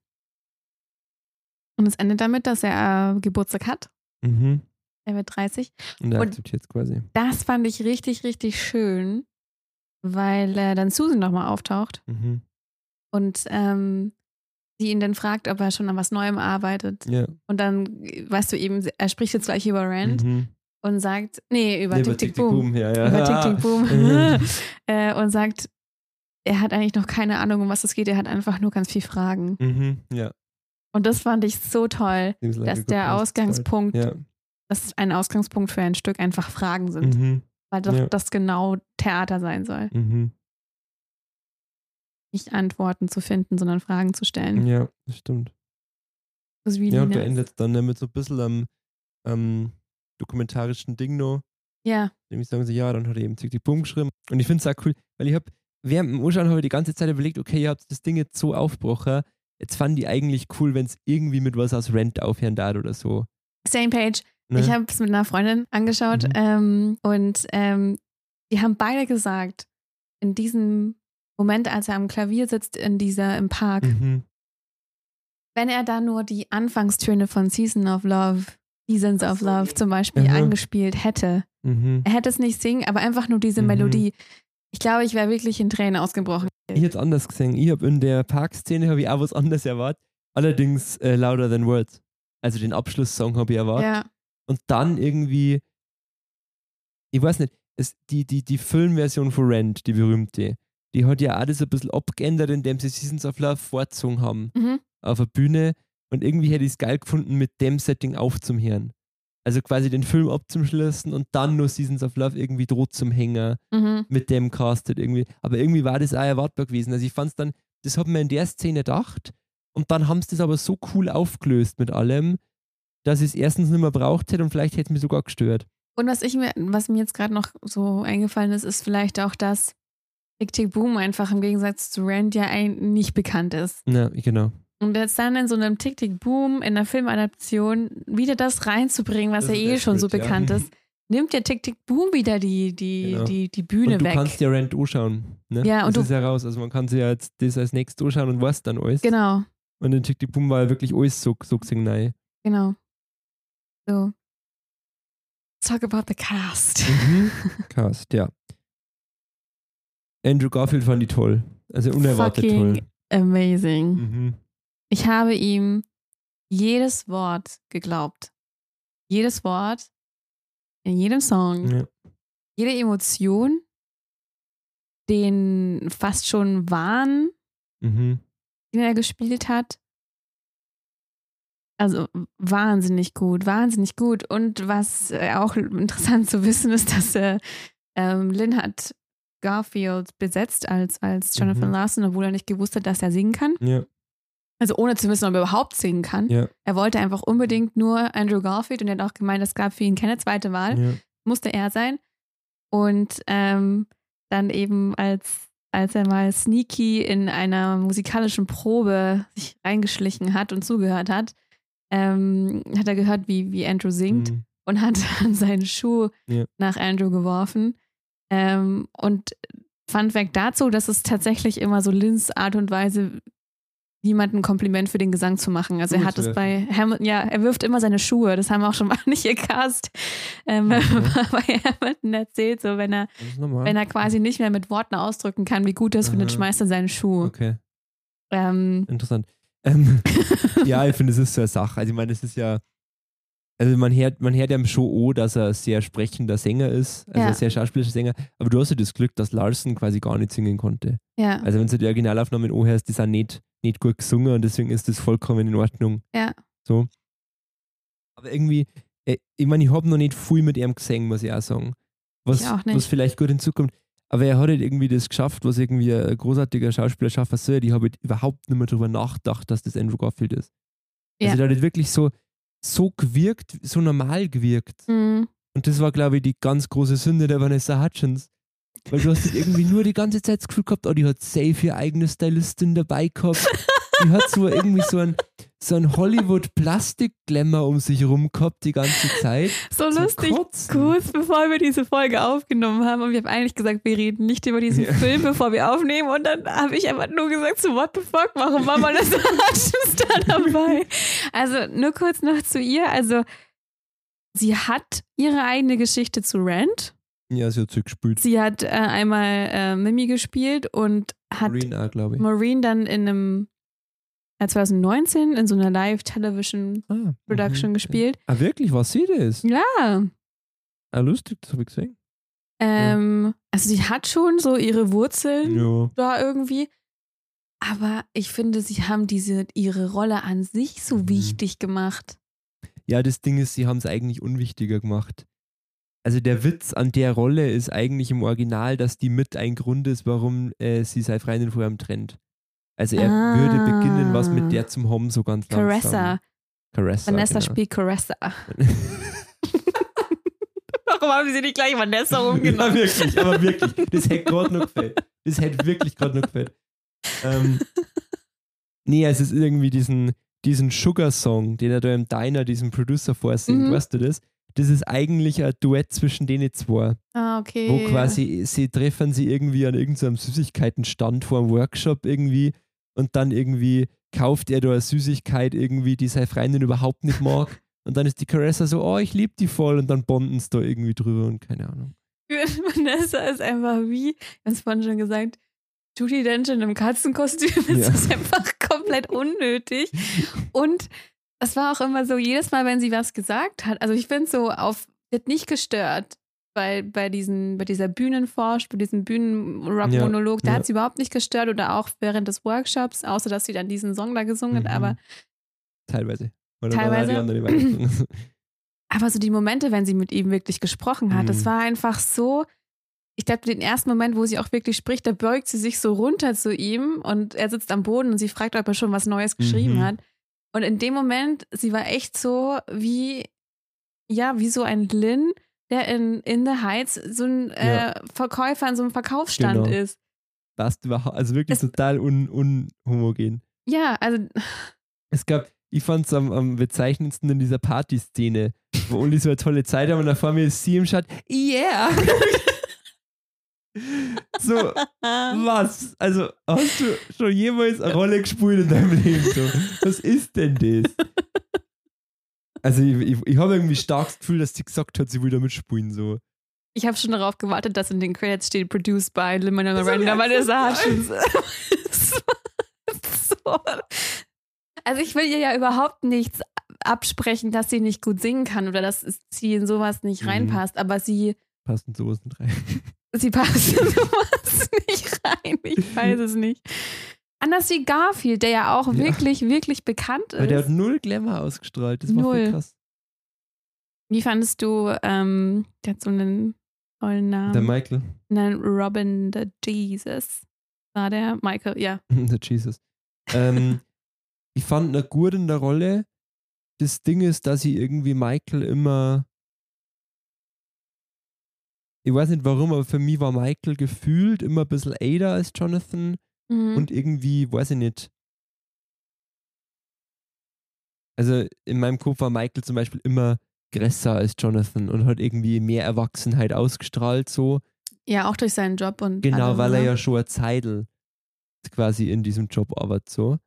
und es endet damit, dass er äh, Geburtstag hat. Mhm. Er wird 30. Und er akzeptiert es quasi. Das fand ich richtig, richtig schön, weil äh, dann Susan nochmal auftaucht Mhm. und ähm, sie ihn dann fragt, ob er schon an was Neuem arbeitet. Ja. Und dann, weißt du eben, er spricht jetzt gleich über Rand Mhm. und sagt, nee, über Nee, Tick Tick Boom. Ja, ja. Über Tick Tick Boom. Mhm. äh, und sagt, er hat eigentlich noch keine Ahnung, um was es geht. Er hat einfach nur ganz viel Fragen. mhm. Ja. Und das fand ich so toll, dass der Ausgangspunkt, start. Dass ein Ausgangspunkt für ein Stück einfach Fragen sind. Mhm. Weil doch Ja. das genau Theater sein soll. Mhm. Nicht Antworten zu finden, sondern Fragen zu stellen. Ja, das stimmt. Das Ja, und da nice. endet es dann ne, mit so ein bisschen am ähm, dokumentarischen Ding noch. Ja, Nämlich sagen sie, ja, dann hat er eben Tick Tick Boom geschrieben. Und ich finde es auch cool, weil ich habe während dem Anschauen habe die ganze Zeit überlegt, okay, ihr habt das Ding jetzt so aufgebrochen. Jetzt fand ich eigentlich cool, wenn es irgendwie mit was aus Rent aufhören darf oder so. Same Page. Ne? Ich habe es mit einer Freundin angeschaut Mhm. ähm, und ähm, die haben beide gesagt, in diesem Moment, als er am Klavier sitzt, in dieser, im Park, mhm. wenn er da nur die Anfangstöne von Season of Love, Seasons of Love zum Beispiel Mhm. angespielt hätte, Mhm. er hätte es nicht singen, aber einfach nur diese Mhm. Melodie. Ich glaube, ich wäre wirklich in Tränen ausgebrochen. Ich hätte es anders gesehen. Ich habe in der Parkszene habe ich auch was anderes erwartet. Allerdings äh, Louder Than Words. Also den Abschlusssong habe ich erwartet. Ja, Und dann irgendwie, ich weiß nicht, es, die, die, die Filmversion von Rent, die berühmte, die hat ja auch das ein bisschen abgeändert, indem sie Seasons of Love vorgezogen haben mhm. auf der Bühne. Und irgendwie hätte ich es geil gefunden, mit dem Setting aufzuhören. Also quasi den Film abzuschließen und dann nur Seasons of Love irgendwie droht zum Hänger Mhm. mit dem castet irgendwie. Aber irgendwie war das auch erwartbar gewesen. Also ich fand es dann, das hat mir in der Szene gedacht und dann haben sie das aber so cool aufgelöst mit allem, dass ich es erstens nicht mehr braucht hätte und vielleicht hätte es mich sogar gestört. Und was ich mir, was mir jetzt gerade noch so eingefallen ist, ist vielleicht auch, dass Tick Tick Boom einfach im Gegensatz zu Rand ja ein, nicht bekannt ist. Ja, genau. Und jetzt dann in so einem Tick Tick Boom in einer Filmadaption wieder das reinzubringen, was Das ja eh der schon so Schritt, ja. bekannt ist, nimmt ja Tick Tick Boom wieder die, die, Genau. die, die Bühne und du weg. kannst ja Rent anschauen. Ne? Ja, und das du- ist ja raus. Also man kann sich ja jetzt das als nächstes anschauen und weiß dann alles. Genau, Und in Tick Tick Boom war ja wirklich alles so, so gesehen nein. genau. So. Talk about the cast. Mhm. Cast, ja. Andrew Garfield fand ich toll. Also unerwartet Fucking toll. amazing. Mhm. Ich habe ihm jedes Wort geglaubt. Jedes Wort in jedem Song, Ja. jede Emotion, den fast schon Wahn, Mhm. den er gespielt hat. Also wahnsinnig gut, wahnsinnig gut. Und was äh, auch interessant zu wissen ist, dass äh, ähm, Lynn hat Garfield besetzt als, als Jonathan Mhm. Larson, obwohl er nicht gewusst hat, dass er singen kann. Ja, Also ohne zu wissen, ob er überhaupt singen kann. ja, Er wollte einfach unbedingt nur Andrew Garfield und er hat auch gemeint, es gab für ihn keine zweite Wahl. ja. Musste er sein. Und ähm, dann eben als, als er mal sneaky in einer musikalischen Probe sich reingeschlichen hat und zugehört hat, ähm, hat er gehört, wie, wie Andrew singt Mhm. und hat dann seinen Schuh Ja. nach Andrew geworfen. Ähm, und Fun Fact dazu, das ist tatsächlich immer so Lins Art und Weise, jemandem ein Kompliment für den Gesang zu machen. Also er hat es bei Hamilton, ja, er wirft immer seine Schuhe. Das haben auch schon manche Cast ähm, bei Hamilton erzählt, so wenn er, wenn er quasi nicht mehr mit Worten ausdrücken kann, wie gut er es findet, schmeißt er seinen Schuh. Okay, Ähm, interessant. Ähm, ja, ich finde, es ist so eine Sache. Also ich meine, es ist ja, also man hört, man hört ja schon auch, dass er ein sehr sprechender Sänger ist, also Ja. ein sehr schauspielerischer Sänger, aber du hast ja das Glück, dass Larson quasi gar nicht singen konnte. ja, Also wenn du die Originalaufnahmen anhörst, die sind nicht, nicht gut gesungen und deswegen ist das vollkommen in Ordnung. Ja. So. Aber irgendwie, äh, ich meine, ich habe noch nicht viel mit ihm gesungen, muss ich auch sagen. Was, Ich auch nicht. was vielleicht gut hinzukommt. Aber er hat halt irgendwie das geschafft, was irgendwie ein großartiger Schauspieler schaffen soll. Ich habe halt überhaupt nicht mehr darüber nachgedacht, dass das Andrew Garfield ist. Ja. Also der hat halt wirklich so, so gewirkt, so normal gewirkt. mm, Und das war, glaube ich, die ganz große Sünde der Vanessa Hutchins. Weil du hast halt irgendwie nur die ganze Zeit das Gefühl gehabt, oh, die hat safe ihre eigene Stylistin dabei gehabt. Die hat so irgendwie so ein, so ein Hollywood-Plastik-Glamour um sich rum gehabt die ganze Zeit. so lustig. Kotzen. Kurz bevor wir diese Folge aufgenommen haben und wir haben eigentlich gesagt, wir reden nicht über diesen Ja. Film, bevor wir aufnehmen und dann habe ich einfach nur gesagt, so what the fuck, warum war man das da dabei? Also nur kurz noch zu ihr, also sie hat ihre eigene Geschichte zu Rent. Ja, sie hat so gespielt. Sie hat äh, einmal äh, Mimi gespielt und hat Green auch, ich. Maureen dann in einem 2019 in so einer Live-Television Ah, Production mhm. gespielt. Ah, wirklich? Was sie das? Ja, Ah, lustig, das habe ich gesehen. ähm, also sie hat schon so ihre Wurzeln Ja. da irgendwie. Aber ich finde, sie haben diese ihre Rolle an sich so Mhm. wichtig gemacht. Ja, das Ding ist, sie haben es eigentlich unwichtiger gemacht. Also der Witz an der Rolle ist eigentlich im Original, dass die mit ein Grund ist, warum äh, sie sei Freundin vor ihm trennt. Also er Ah. würde beginnen, was mit der zum Hom so ganz langsam. Caressa. Caressa. Vanessa genau. spielt Caressa. Warum haben sie nicht gleich Vanessa ja, wirklich, aber wirklich. Das hätte gerade noch gefällt. Das hätte wirklich gerade noch gefällt. Ähm, nee, es ist irgendwie diesen, diesen Sugar-Song, den er da im Diner, diesem Producer vorsingt, Mhm. weißt du das? Das ist eigentlich ein Duett zwischen denen zwei, Ah, okay. wo quasi sie treffen sie irgendwie an irgendeinem Süßigkeitenstand vor einem Workshop irgendwie und dann irgendwie kauft er da eine Süßigkeit irgendwie, die seine Freundin überhaupt nicht mag. Und dann ist die Caressa so, oh, ich liebe die voll. Und dann bonden sie da irgendwie drüber und keine Ahnung. Vanessa ist einfach wie, hab's vorhin schon gesagt, Judy Dench in einem Katzenkostüm. Ja. ist einfach komplett unnötig. Und es war auch immer so, jedes Mal, wenn sie was gesagt hat, also ich finde so auf, hat nicht gestört bei, bei, diesen, bei dieser Bühnenforsch, bei diesem Bühnenrock-Monolog, da Ja, hat ja. sie überhaupt nicht gestört oder auch während des Workshops, außer dass sie dann diesen Song da gesungen hat, Mhm. aber Teilweise. Oder Teilweise. Aber so die Momente, wenn sie mit ihm wirklich gesprochen hat, das Mhm. war einfach so. Ich glaube, den ersten Moment, wo sie auch wirklich spricht, da beugt sie sich so runter zu ihm und er sitzt am Boden und sie fragt, ob er schon was Neues geschrieben Mhm. hat. Und in dem Moment, sie war echt so wie, ja, wie so ein Lynn, der in, in the Heights so ein äh, Verkäufer an so einem Verkaufsstand Genau. ist. Passt überhaupt, also wirklich Es- total un, unhomogen. Ja, also Es gab, ich fand es am, am bezeichnendsten in dieser Partyszene, wo Uli so eine tolle Zeit haben und da vor mir ist sie im Schatten, yeah! so, was? Also, hast du schon jemals eine Rolle gespielt in deinem Leben? So, was ist denn das? Also, ich, ich, ich habe irgendwie stark das Gefühl, dass sie gesagt hat, sie will da mitspielen. So. ich habe schon darauf gewartet, dass in den Credits steht, produced by Lin-Manuel Miranda, als Vanessa erstes Hutchins. so. Also ich will ihr ja überhaupt nichts absprechen, dass sie nicht gut singen kann oder dass sie in sowas nicht Mhm. reinpasst, aber sie, Passt in sowas nicht rein. sie passt in sowas nicht rein. Ich weiß es nicht. Anders wie Garfield, der ja auch Ja. wirklich, wirklich bekannt Weil der ist. hat null Glamour ausgestrahlt. Das war voll Null. krass. Wie fandest du, ähm, der hat so einen tollen Namen. Der Michael, Nein, Robin the Jesus. War der Michael, ja. der Jesus. Ähm, ich fand eine gut in der Rolle. Das Ding ist, dass ich irgendwie Michael immer. Ich weiß nicht warum, aber für mich war Michael gefühlt immer ein bisschen Ada als Jonathan Mhm. und irgendwie, weiß ich nicht. Also in meinem Kopf war Michael zum Beispiel immer größer als Jonathan und hat irgendwie mehr Erwachsenheit ausgestrahlt, so. ja, auch durch seinen Job und Genau, weil er ne? ja schon eine Zeitl quasi in diesem Job arbeitet, so.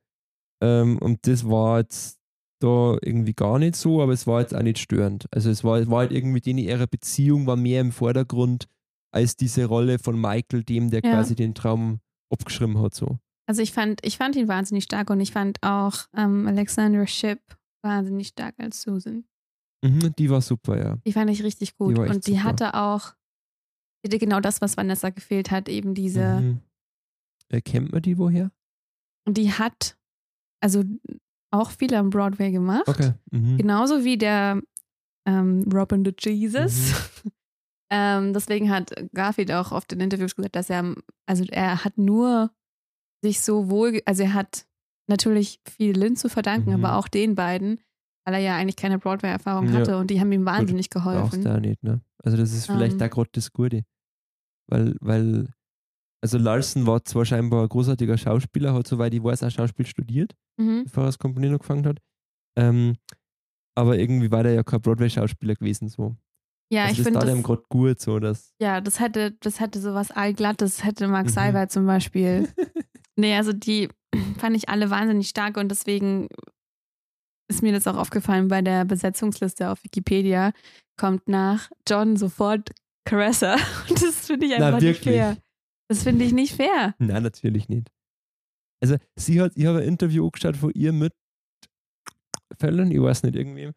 Ähm, und das war jetzt da irgendwie gar nicht so, aber es war jetzt auch nicht störend. Also es war, war halt irgendwie, denen ihre Beziehung war mehr im Vordergrund als diese Rolle von Michael, dem, der Ja. quasi den Traum abgeschrieben hat, so. Also ich fand, ich fand ihn wahnsinnig stark und ich fand auch ähm, Alexandra Shipp wahnsinnig stark als Susan. Mhm, die war super, ja. Die fand ich richtig gut. echt und die super. hatte auch die hatte genau das, was Vanessa gefehlt hat, eben diese. Mhm. Äh, kennt man die woher? Und die hat also auch viel am Broadway gemacht. Okay. Mhm. Genauso wie der ähm, Robin the Jesus. Mhm. ähm, deswegen hat Garfield auch oft in Interviews gesagt, dass er, also er hat nur sich so wohl, also er hat natürlich viel Lynn zu verdanken, Mhm. aber auch den beiden, weil er ja eigentlich keine Broadway-Erfahrung Ja. hatte und die haben ihm wahnsinnig Brauchst geholfen. auch nicht, ne? Also das ist vielleicht Ähm. da gerade das Gute. Weil, weil, also Larson war zwar scheinbar ein großartiger Schauspieler, hat soweit ich weiß auch Schauspiel studiert, Mhm. bevor er das Komponieren angefangen hat. Ähm, aber irgendwie war der ja kein Broadway-Schauspieler gewesen, so. Ja, also ich das finde das, ihm gerade gut, so, dass. ja, das hätte, das hätte sowas allglattes, hätte Mark Mhm. Seibert zum Beispiel. nee, also die fand ich alle wahnsinnig stark und deswegen ist mir das auch aufgefallen bei der Besetzungsliste auf Wikipedia, kommt nach John sofort Caressa. Und das finde ich Na, einfach nicht wirklich? fair. Das finde ich nicht fair. Nein, natürlich nicht. Also, sie hat, ich habe ein Interview angeschaut von ihr mit Fallon, ich weiß nicht, irgendwie.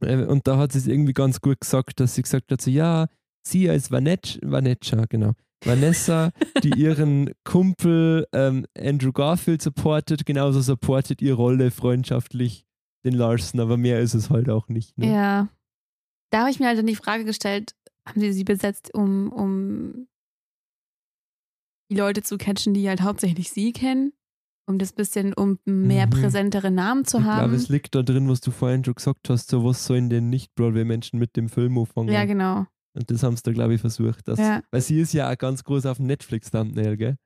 Äh, Und da hat sie es irgendwie ganz gut gesagt, dass sie gesagt hat, so, ja, sie als Vanetsch, Vanessa, genau, Vanessa, die ihren Kumpel ähm, Andrew Garfield supportet, genauso supportet ihre Rolle freundschaftlich den Larson, aber mehr ist es halt auch nicht. Ne? Ja. Da habe ich mir halt dann die Frage gestellt, haben sie sie besetzt, um, um die Leute zu catchen, die halt hauptsächlich sie kennen? Um das bisschen, um mehr Mhm. präsentere Namen zu ich haben? glaube, es liegt da drin, was du vorhin schon gesagt hast, so was sollen denn Nicht-Broadway-Menschen mit dem Film anfangen? ja, genau. Und das haben sie da, glaube ich, versucht. Dass, Ja. Weil sie ist ja auch ganz groß auf dem Netflix-Thumbnail, gell?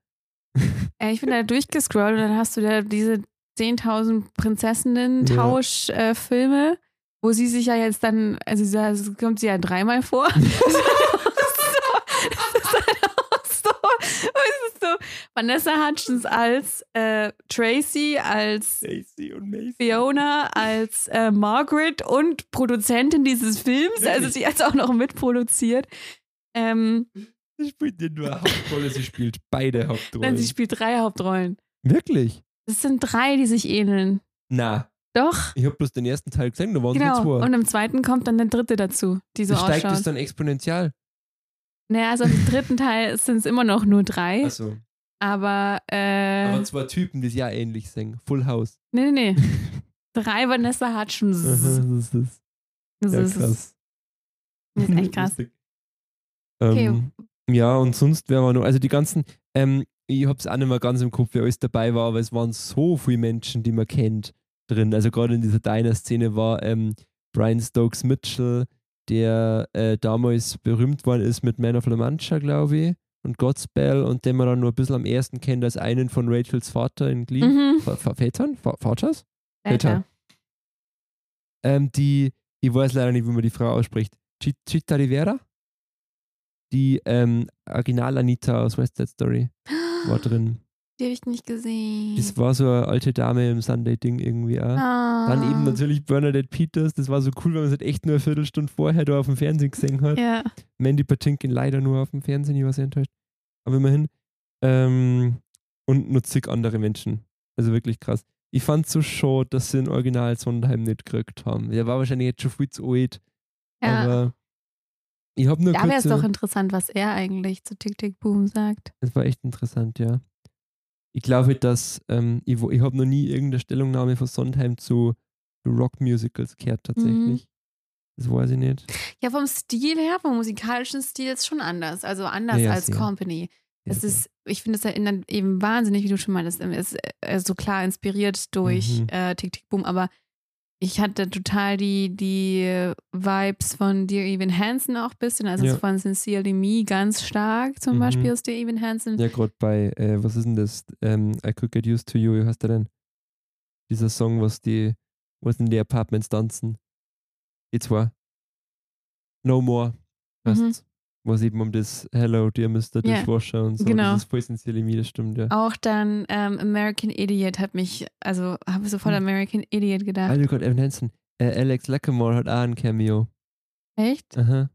Äh, Ich bin da durchgescrollt und dann hast du da diese 10.000 Prinzessinnen-Tausch-Filme, wo sie sich ja jetzt dann, also da kommt sie ja dreimal vor. das ist dann auch so, es ist so Vanessa Hutchins als äh, Tracy, als. Fiona, als äh, Margaret und Produzentin dieses Films. Also sie hat es auch noch mitproduziert. Ähm, Sie spielt nicht nur Hauptrolle, sie spielt beide Hauptrollen. nein, sie spielt drei Hauptrollen. Wirklich? Es sind drei, die sich ähneln. Na, Doch. ich habe bloß den ersten Teil gesehen, da waren es Genau. nur zwei. Und im zweiten kommt dann der dritte dazu, die so Wie steigt es ausschaut. dann exponentiell? Naja, also im dritten Teil sind es immer noch nur drei. Also, Aber, äh, aber zwei Typen, die ja ähnlich singen. Full House. nee, nee, nee. Drei Vanessa Hutchins. Das ist Das ja ist, krass. das ist echt krass. Lustig. Okay. Ähm, ja, und sonst wäre man noch, also die ganzen, ähm, ich habe es auch nicht mehr ganz im Kopf, wer alles dabei war, aber es waren so viele Menschen, die man kennt drin. Also gerade in dieser Diner-Szene war ähm, Brian Stokes Mitchell, der äh, damals berühmt worden ist mit Man of La Mancha, glaube ich, und Godspell und den man dann nur ein bisschen am ersten kennt als einen von Rachels Vater in Glee. Mhm. Vätern? Va- Vaters? Alter. Ähm, die, ich weiß leider nicht, wie man die Frau ausspricht. Chi- Chita Rivera? Die ähm, Original-Anita aus West Side Story war drin. Die habe ich nicht gesehen. Das war so eine alte Dame im Sunday-Ding irgendwie auch. ah. Dann eben natürlich Bernadette Peters. Das war so cool, weil man es halt echt nur eine Viertelstunde vorher da auf dem Fernsehen gesehen hat. Ja. Mandy Patinkin leider nur auf dem Fernsehen, ich war sehr enttäuscht. Aber immerhin. Ähm, und nur zig andere Menschen. Also wirklich krass. Ich fand so schade, dass sie den Original Sondheim nicht gekriegt haben. Der war wahrscheinlich jetzt schon viel zu alt. ja. Aber ich habe nur Da wäre es doch interessant, was er eigentlich zu Tick Tick Boom sagt. Das war echt interessant, ja. Ich glaube, dass ähm, ich, ich habe noch nie irgendeine Stellungnahme von Sondheim zu, zu Rock-Musicals gehört, Mhm. tatsächlich. Das weiß ich nicht. Ja, vom Stil her, vom musikalischen Stil ist schon anders. Also anders Ja, ja, als sehr. Company. Ja, Es sehr. ist, ich finde, es erinnert eben wahnsinnig, wie du schon meintest, es ist äh, so klar inspiriert durch Mhm. äh, Tick Tick Boom, aber ich hatte total die, die Vibes von Dear Evan Hansen auch ein bisschen, also Ja. von Sincerely Me ganz stark zum Mhm. Beispiel aus Dear Evan Hansen. Ja, gerade bei, äh, was ist denn das? Ähm, I Could Get Used to You, wie heißt der denn? Dieser Song, was die, was in die Apartments tanzen. Die zwei. No More. Heißt, Mhm. Was eben um das Hello, Dear Mr. Ja, Dishwasher und so. genau. Das sincerely me, das stimmt, ja. Auch dann ähm, American Idiot hat mich, also habe sofort Hm. American Idiot gedacht. Alter Gott, Evan Hansen. Äh, Alex Lacamoire hat auch ein Cameo. Echt? Aha.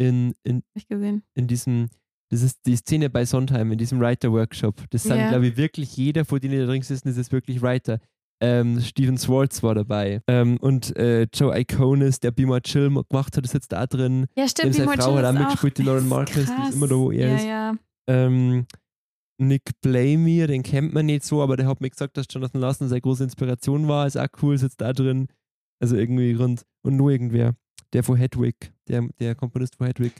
In, in, ich gesehen. in diesem, das ist die Szene bei Sondheim, in diesem Writer-Workshop. Das sind, Ja. glaube ich, wirklich jeder, von denen da drin sitzen, ist jetzt wirklich Writer. Ähm, Steven Swartz war dabei. Ähm, und äh, Joe Iconis, der Be My Chill gemacht hat, ist jetzt da drin. Ja, stimmt. seine Be Frau hat Chill auch ist mitgespielt, die Lauren Marcus, die ist krass. immer da, wo er ja, ist. Ja, Ähm, Nick Blamey, den kennt man nicht so, aber der hat mir gesagt, dass Jonathan Larson seine große Inspiration war. Ist auch cool, sitzt da drin. Also irgendwie rund. Und nur irgendwer. Der von Hedwig, der, der Komponist von Hedwig.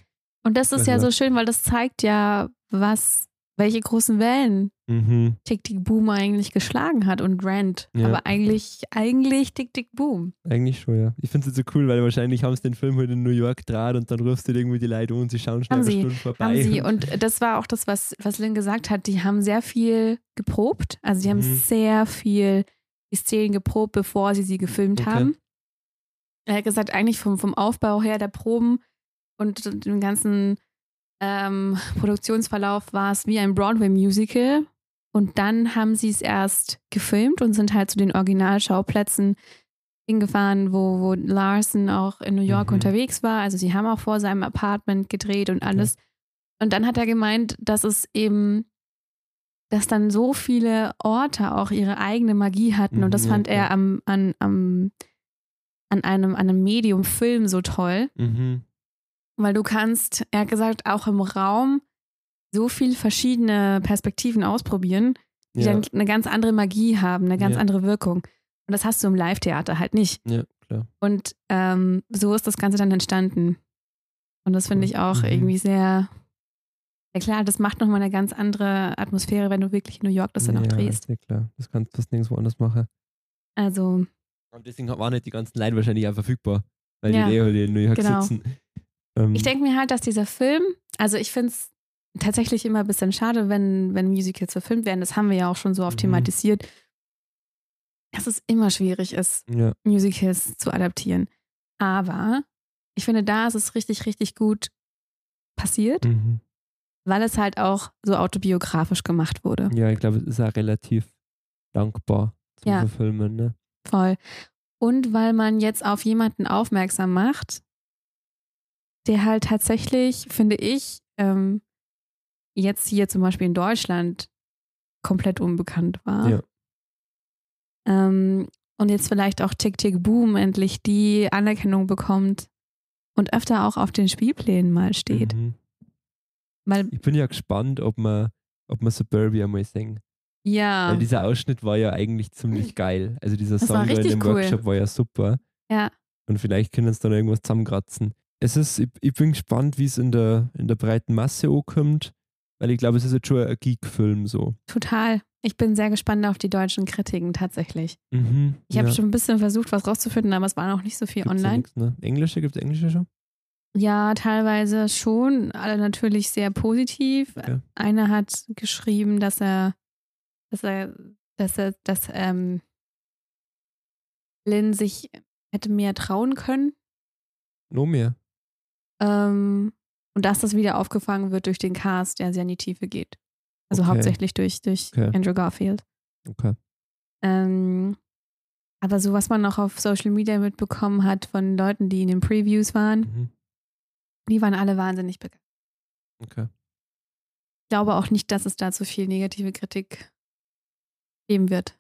Und das ist ja so schön, weil das zeigt ja, was, welche großen Wellen Mhm. Tick Tick Boom eigentlich geschlagen hat und Rand. Ja. Aber eigentlich, eigentlich Tick Tick Boom. Eigentlich schon, ja. Ich finde es jetzt so cool, weil wahrscheinlich haben sie den Film heute in New York draht und dann rufst du irgendwie die Leute an und sie schauen schnell Haben eine sie, Stunde vorbei. Haben sie. Und das war auch das, was, was Lynn gesagt hat. Die haben sehr viel geprobt. Also die haben Mhm. sehr viel die Szenen geprobt, bevor sie sie gefilmt Okay. haben. Er hat gesagt, eigentlich vom, vom Aufbau her der Proben und dem ganzen ähm, Produktionsverlauf war es wie ein Broadway-Musical. Und dann haben sie es erst gefilmt und sind halt zu den Originalschauplätzen hingefahren, wo, wo Larson auch in New York Mhm. unterwegs war. Also sie haben auch vor seinem Apartment gedreht und alles. Und dann hat er gemeint, dass es eben, dass dann so viele Orte auch ihre eigene Magie hatten. Und das Mhm, ja, fand er klar. am, an, am, an einem, an einem Medium-Film so toll. Mhm. Weil du kannst, er hat gesagt, auch im Raum so viel verschiedene Perspektiven ausprobieren, die Ja, dann eine ganz andere Magie haben, eine ganz Ja. andere Wirkung. Und das hast du im Live-Theater halt nicht. ja, klar. Und ähm, so ist das Ganze dann entstanden. Und das finde ich auch Mhm. irgendwie sehr, ja klar, das macht nochmal eine ganz andere Atmosphäre, wenn du wirklich in New York das dann auch ja, drehst. ist ja klar. Das kannst du fast nirgendwo anders machen. Also, Und deswegen waren nicht die ganzen Leute wahrscheinlich auch verfügbar, weil Ja, die eh halt in New York genau. sitzen. Ähm, Ich denke mir halt, dass dieser Film, also ich finde es tatsächlich immer ein bisschen schade, wenn, wenn Musicals verfilmt werden. Das haben wir ja auch schon so oft Mhm. thematisiert, dass es immer schwierig ist, ja. Musicals zu adaptieren. Aber ich finde, da ist es richtig, richtig gut passiert, Mhm. weil es halt auch so autobiografisch gemacht wurde. ja, ich glaube, es ist auch relativ dankbar zum Ja. Verfilmen. Ne? Voll. Und weil man jetzt auf jemanden aufmerksam macht, der halt tatsächlich, finde ich, ähm, jetzt hier zum Beispiel in Deutschland komplett unbekannt war. Ja. Ähm, und jetzt vielleicht auch Tick Tick Boom endlich die Anerkennung bekommt und öfter auch auf den Spielplänen mal steht. Mhm. Weil, Ich bin ja gespannt, ob man, ob man Suburbia mal singen. ja, Weil dieser Ausschnitt war ja eigentlich ziemlich geil. Also dieser Das Song war da in dem cool. Workshop war ja super. Ja. Und vielleicht können uns dann irgendwas zusammenkratzen. Es ist, ich, ich bin gespannt, wie es in der, in der breiten Masse ankommt, weil ich glaube, es ist jetzt schon ein Geek-Film so. total. Ich bin sehr gespannt auf die deutschen Kritiken tatsächlich. Mhm, Ich habe ja. schon ein bisschen versucht, was rauszufinden, aber es war noch nicht so viel Gibt's ja online. nix, ne? Englische, gibt es Englische schon? Ja, teilweise schon. Alle natürlich sehr positiv. Okay. Einer hat geschrieben, dass er, dass er, dass er, dass ähm, Lynn sich hätte mehr trauen können. No mehr. Ähm, und dass das wieder aufgefangen wird durch den Cast, der sehr in die Tiefe geht. Also Okay. hauptsächlich durch, durch Okay. Andrew Garfield. Okay. Ähm, aber so, was man noch auf Social Media mitbekommen hat von Leuten, die in den Previews waren, Mhm. die waren alle wahnsinnig begeistert. Okay. Ich glaube auch nicht, dass es da zu viel negative Kritik geben wird.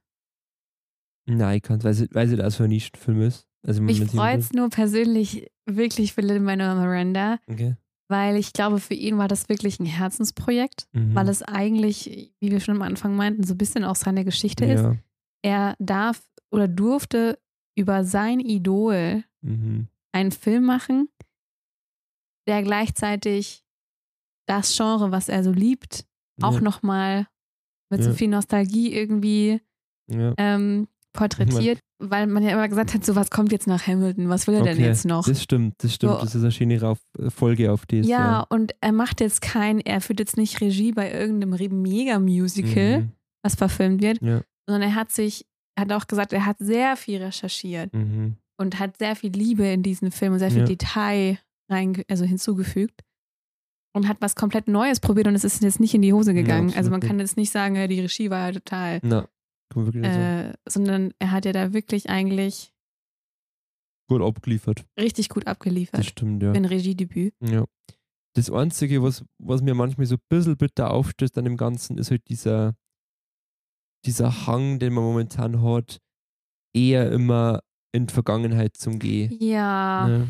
Nein, ich kann es, weil es so ein Nischenfilm ist. Also, Mich freut es nur persönlich wirklich für Lin-Manuel Miranda, Okay. weil ich glaube, für ihn war das wirklich ein Herzensprojekt, Mhm. weil es eigentlich, wie wir schon am Anfang meinten, so ein bisschen auch seine Geschichte ist. ja. Er darf oder durfte über sein Idol Mhm. einen Film machen, der gleichzeitig das Genre, was er so liebt, auch ja. nochmal mit so Ja. viel Nostalgie irgendwie Ja. ähm, porträtiert, weil man ja immer gesagt hat, so was kommt jetzt nach Hamilton, was will er denn Okay, jetzt noch? Das stimmt, das stimmt. So. Das ist eine schöne Rauf äh, Folge auf das. ja, und er macht jetzt kein, er führt jetzt nicht Regie bei irgendeinem Mega-Musical, Mhm. was verfilmt wird, Ja. sondern er hat sich, hat auch gesagt, er hat sehr viel recherchiert Mhm. und hat sehr viel Liebe in diesen Film und sehr viel Ja. Detail rein, also hinzugefügt und hat was komplett Neues probiert und es ist jetzt nicht in die Hose Ja, gegangen. absolut also man kann jetzt nicht sagen, ja, die Regie war ja total, Na, äh, sondern er hat ja da wirklich eigentlich Gut abgeliefert. richtig gut Das abgeliefert stimmt, ja. für ein Regiedebüt. ja. Das Einzige, was, was mir manchmal so ein bisschen bitter aufstößt an dem Ganzen, ist halt dieser, dieser Hang, den man momentan hat, eher immer in die Vergangenheit zum Gehen. Ja, Ne?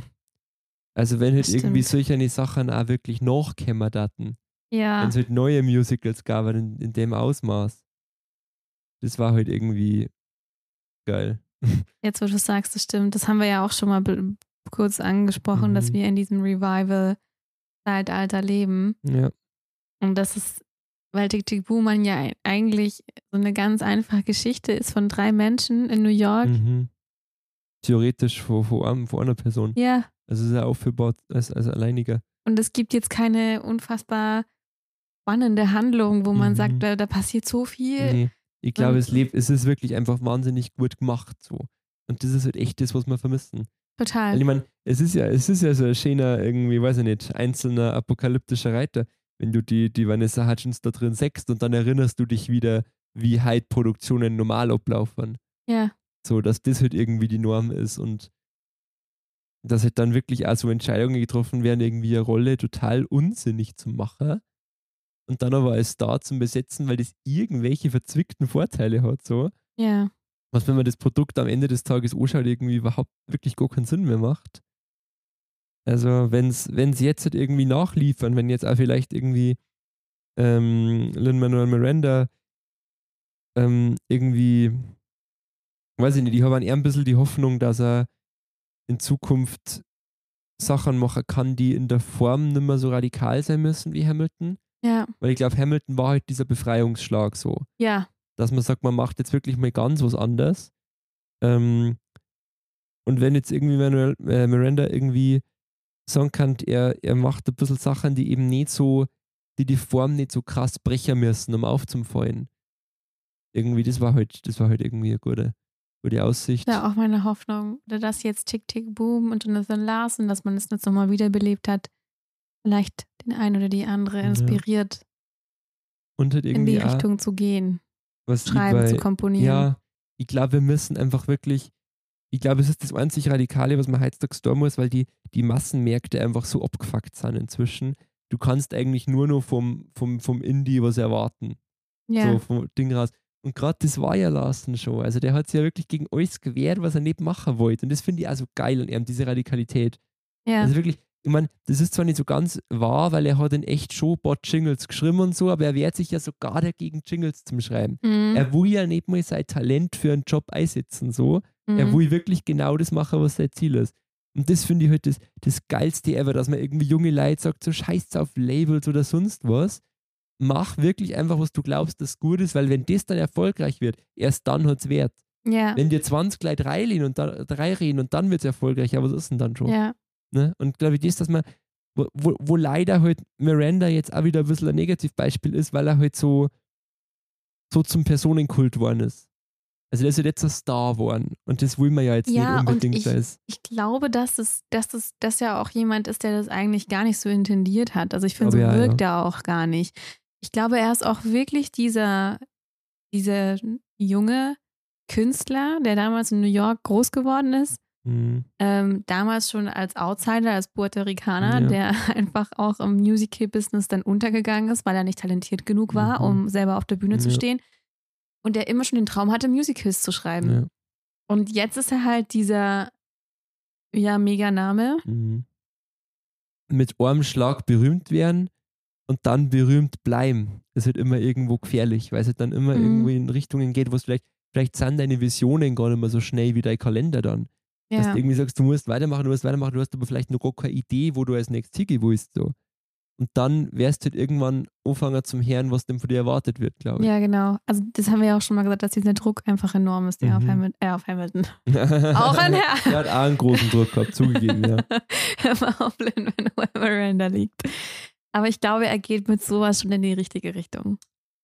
Also wenn halt Das irgendwie solche Sachen auch wirklich nachkämmer daten, ja, wenn es halt neue Musicals gab in, in dem Ausmaß, das war halt irgendwie geil. jetzt wo du sagst, das stimmt. Das haben wir ja auch schon mal kurz angesprochen, dass Mhm. wir in diesem Revival-Zeitalter leben. Ja. Und das ist, weil Tick Tick Boom man ja eigentlich so eine ganz einfache Geschichte ist von drei Menschen in New York. Mhm. Theoretisch vor, vor, vor einer Person. Ja, Also ja aufgebaut als, als alleiniger. und es gibt jetzt keine unfassbar spannende Handlung, wo man Mhm. sagt, da, da passiert so viel. Nee. Ich glaube, Und- es lebt, es ist wirklich einfach wahnsinnig gut gemacht so. Und das ist halt echt das, was wir vermissen. Total. Weil ich meine, es ist ja, es ist ja so ein schöner, irgendwie, weiß ich nicht, einzelner apokalyptischer Reiter, wenn du die, die Vanessa Hutchins da drin sechst und dann erinnerst du dich wieder, wie halt Produktionen normal ablaufen. Ja, So, dass das halt irgendwie die Norm ist und dass halt dann wirklich auch so Entscheidungen getroffen werden, irgendwie eine Rolle total unsinnig zu machen und dann aber als Star zum Besetzen, weil das irgendwelche verzwickten Vorteile hat, so. ja, Was, wenn man das Produkt am Ende des Tages anschaut, irgendwie überhaupt wirklich gar keinen Sinn mehr macht. Also, wenn es jetzt halt irgendwie nachliefern, wenn jetzt auch vielleicht irgendwie ähm, Lin-Manuel Miranda ähm, irgendwie, weiß ich nicht, ich habe an eher ein bisschen die Hoffnung, dass er in Zukunft Sachen machen kann, die in der Form nicht mehr so radikal sein müssen wie Hamilton. Ja, Weil ich glaube, Hamilton war halt dieser Befreiungsschlag so ja, dass man sagt, man macht jetzt wirklich mal ganz was anderes. Ähm, und wenn jetzt irgendwie Manuel, äh, Miranda irgendwie sagen kann, er, er macht ein bisschen Sachen, die eben nicht so, die die Form nicht so krass brechen müssen, um aufzufallen. Irgendwie, das war halt, das war halt irgendwie eine gute, gute Aussicht. Ja, auch meine Hoffnung, dass jetzt Tick Tick Boom und Jonathan Larson, dass man es jetzt nochmal wiederbelebt hat, vielleicht den einen oder die andere Ja. inspiriert, Und halt in die Richtung zu gehen, schreiben, bei, zu komponieren. Ja, ich glaube, wir müssen einfach wirklich, ich glaube, es ist das einzig Radikale, was man heutzutage tun muss, weil die, die Massenmärkte einfach so abgefuckt sind inzwischen. Du kannst eigentlich nur noch vom, vom, vom Indie was erwarten. ja. So vom Ding raus. Und gerade das war ja Larsen schon. Also der hat sich ja wirklich gegen alles gewehrt, was er nicht machen wollte. Und das finde ich auch so geil an ihm, diese Radikalität. ja. Also wirklich, ich meine, das ist zwar nicht so ganz wahr, weil er hat in echt schon ein paar Jingles geschrieben und so, aber er wehrt sich ja sogar dagegen, Jingles zum Schreiben. Mhm. Er will ja nicht mal sein Talent für einen Job einsetzen, so. Er Mhm. will wirklich genau das machen, was sein Ziel ist. Und das finde ich halt das, das Geilste ever, dass man irgendwie junge Leute sagt, so scheiß auf Labels oder sonst was. Mach wirklich einfach, was du glaubst, das gut ist, weil wenn das dann erfolgreich wird, erst dann hat es Wert. ja. Wenn dir 20 Leute reinreden und dann, drei reden und dann wird es erfolgreich, ja, was ist denn dann schon? ja. Ne? Und glaube ich, das, dass man, wo, wo, wo leider halt Miranda jetzt auch wieder ein bisschen ein Negativbeispiel ist, weil er halt so, so zum Personenkult geworden ist. Also der ist halt jetzt ein Star geworden. Und das will man ja jetzt Ja, nicht und unbedingt ich- als. Ich glaube, dass es, dass es, dass ja auch jemand ist, der das eigentlich gar nicht so intendiert hat. Also ich finde, so ja, wirkt er auch gar nicht. Ich glaube, er ist auch wirklich dieser, dieser junge Künstler, der damals in New York groß geworden ist. Hm, Ähm, damals schon als Outsider, als Puerto Ricaner, Ja. der einfach auch im Musical-Business dann untergegangen ist, weil er nicht talentiert genug war, Mhm. um selber auf der Bühne zu Ja. stehen. Und der immer schon den Traum hatte, Musicals zu schreiben. ja, Und jetzt ist er halt dieser, ja, Meganame. hm. Mit einem Schlag berühmt werden und dann berühmt bleiben. Ist halt immer irgendwo gefährlich, weil es halt dann immer Mhm. irgendwie in Richtungen geht, wo es vielleicht, vielleicht sind deine Visionen gar nicht mehr so schnell wie dein Kalender dann. Dass Ja. du irgendwie sagst, du musst weitermachen, du musst weitermachen, du hast aber vielleicht noch gar keine Idee, wo du als nächstes hingehen willst. So. Und dann wirst du halt irgendwann anfangen zum Hören, was denn von dir erwartet wird, glaube ich. Ja, genau. Also das haben wir ja auch schon mal gesagt, dass dieser Druck einfach enorm ist, der auf, Mhm. Hamilton, äh, auf Hamilton. Auch an Er Herr. hat auch einen großen Druck gehabt, zugegeben, ja. Immer auf Lin Manuel Miranda liegt. Aber ich glaube, er geht mit sowas schon in die richtige Richtung.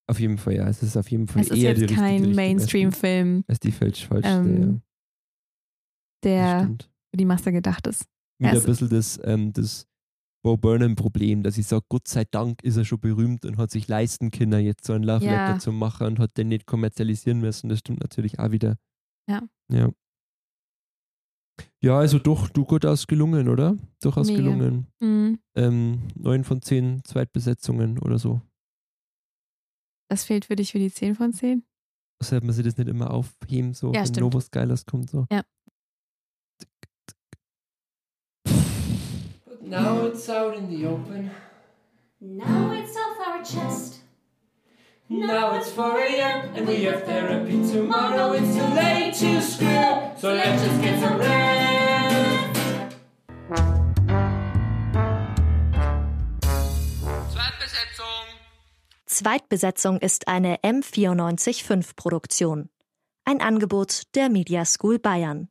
Auf jeden Fall, ja. Es ist auf jeden Fall Es ist eher die jetzt richtige kein Mainstream-Film, die, als die falsch falsch Ähm, ja. Der für die Masse gedacht ist. Wieder es- ein bisschen das, ähm, das Bo Burnham-Problem, dass ich sage, Gott sei Dank ist er schon berühmt und hat sich leisten können, jetzt so ein Love Letter Ja. zu machen und hat den nicht kommerzialisieren müssen. Das stimmt natürlich auch wieder. Ja. Ja. Ja, also doch, durchaus gelungen, oder? Durchaus Mega. gelungen. Mhm. Ähm, neun von zehn Zweitbesetzungen oder so. Das fehlt für dich für die 10 von 10? Sollte man sich das nicht immer aufheben, so Ja, wenn stimmt. was Geiles kommt. So. But now it's out in the open. Now it's off our chest. Now it's 4 a.m. and we have therapy tomorrow. It's too late to screw, so let's just get some rest. Zweitbesetzung. Zweitbesetzung ist eine M945 Produktion. Ein Angebot der Media School Bayern.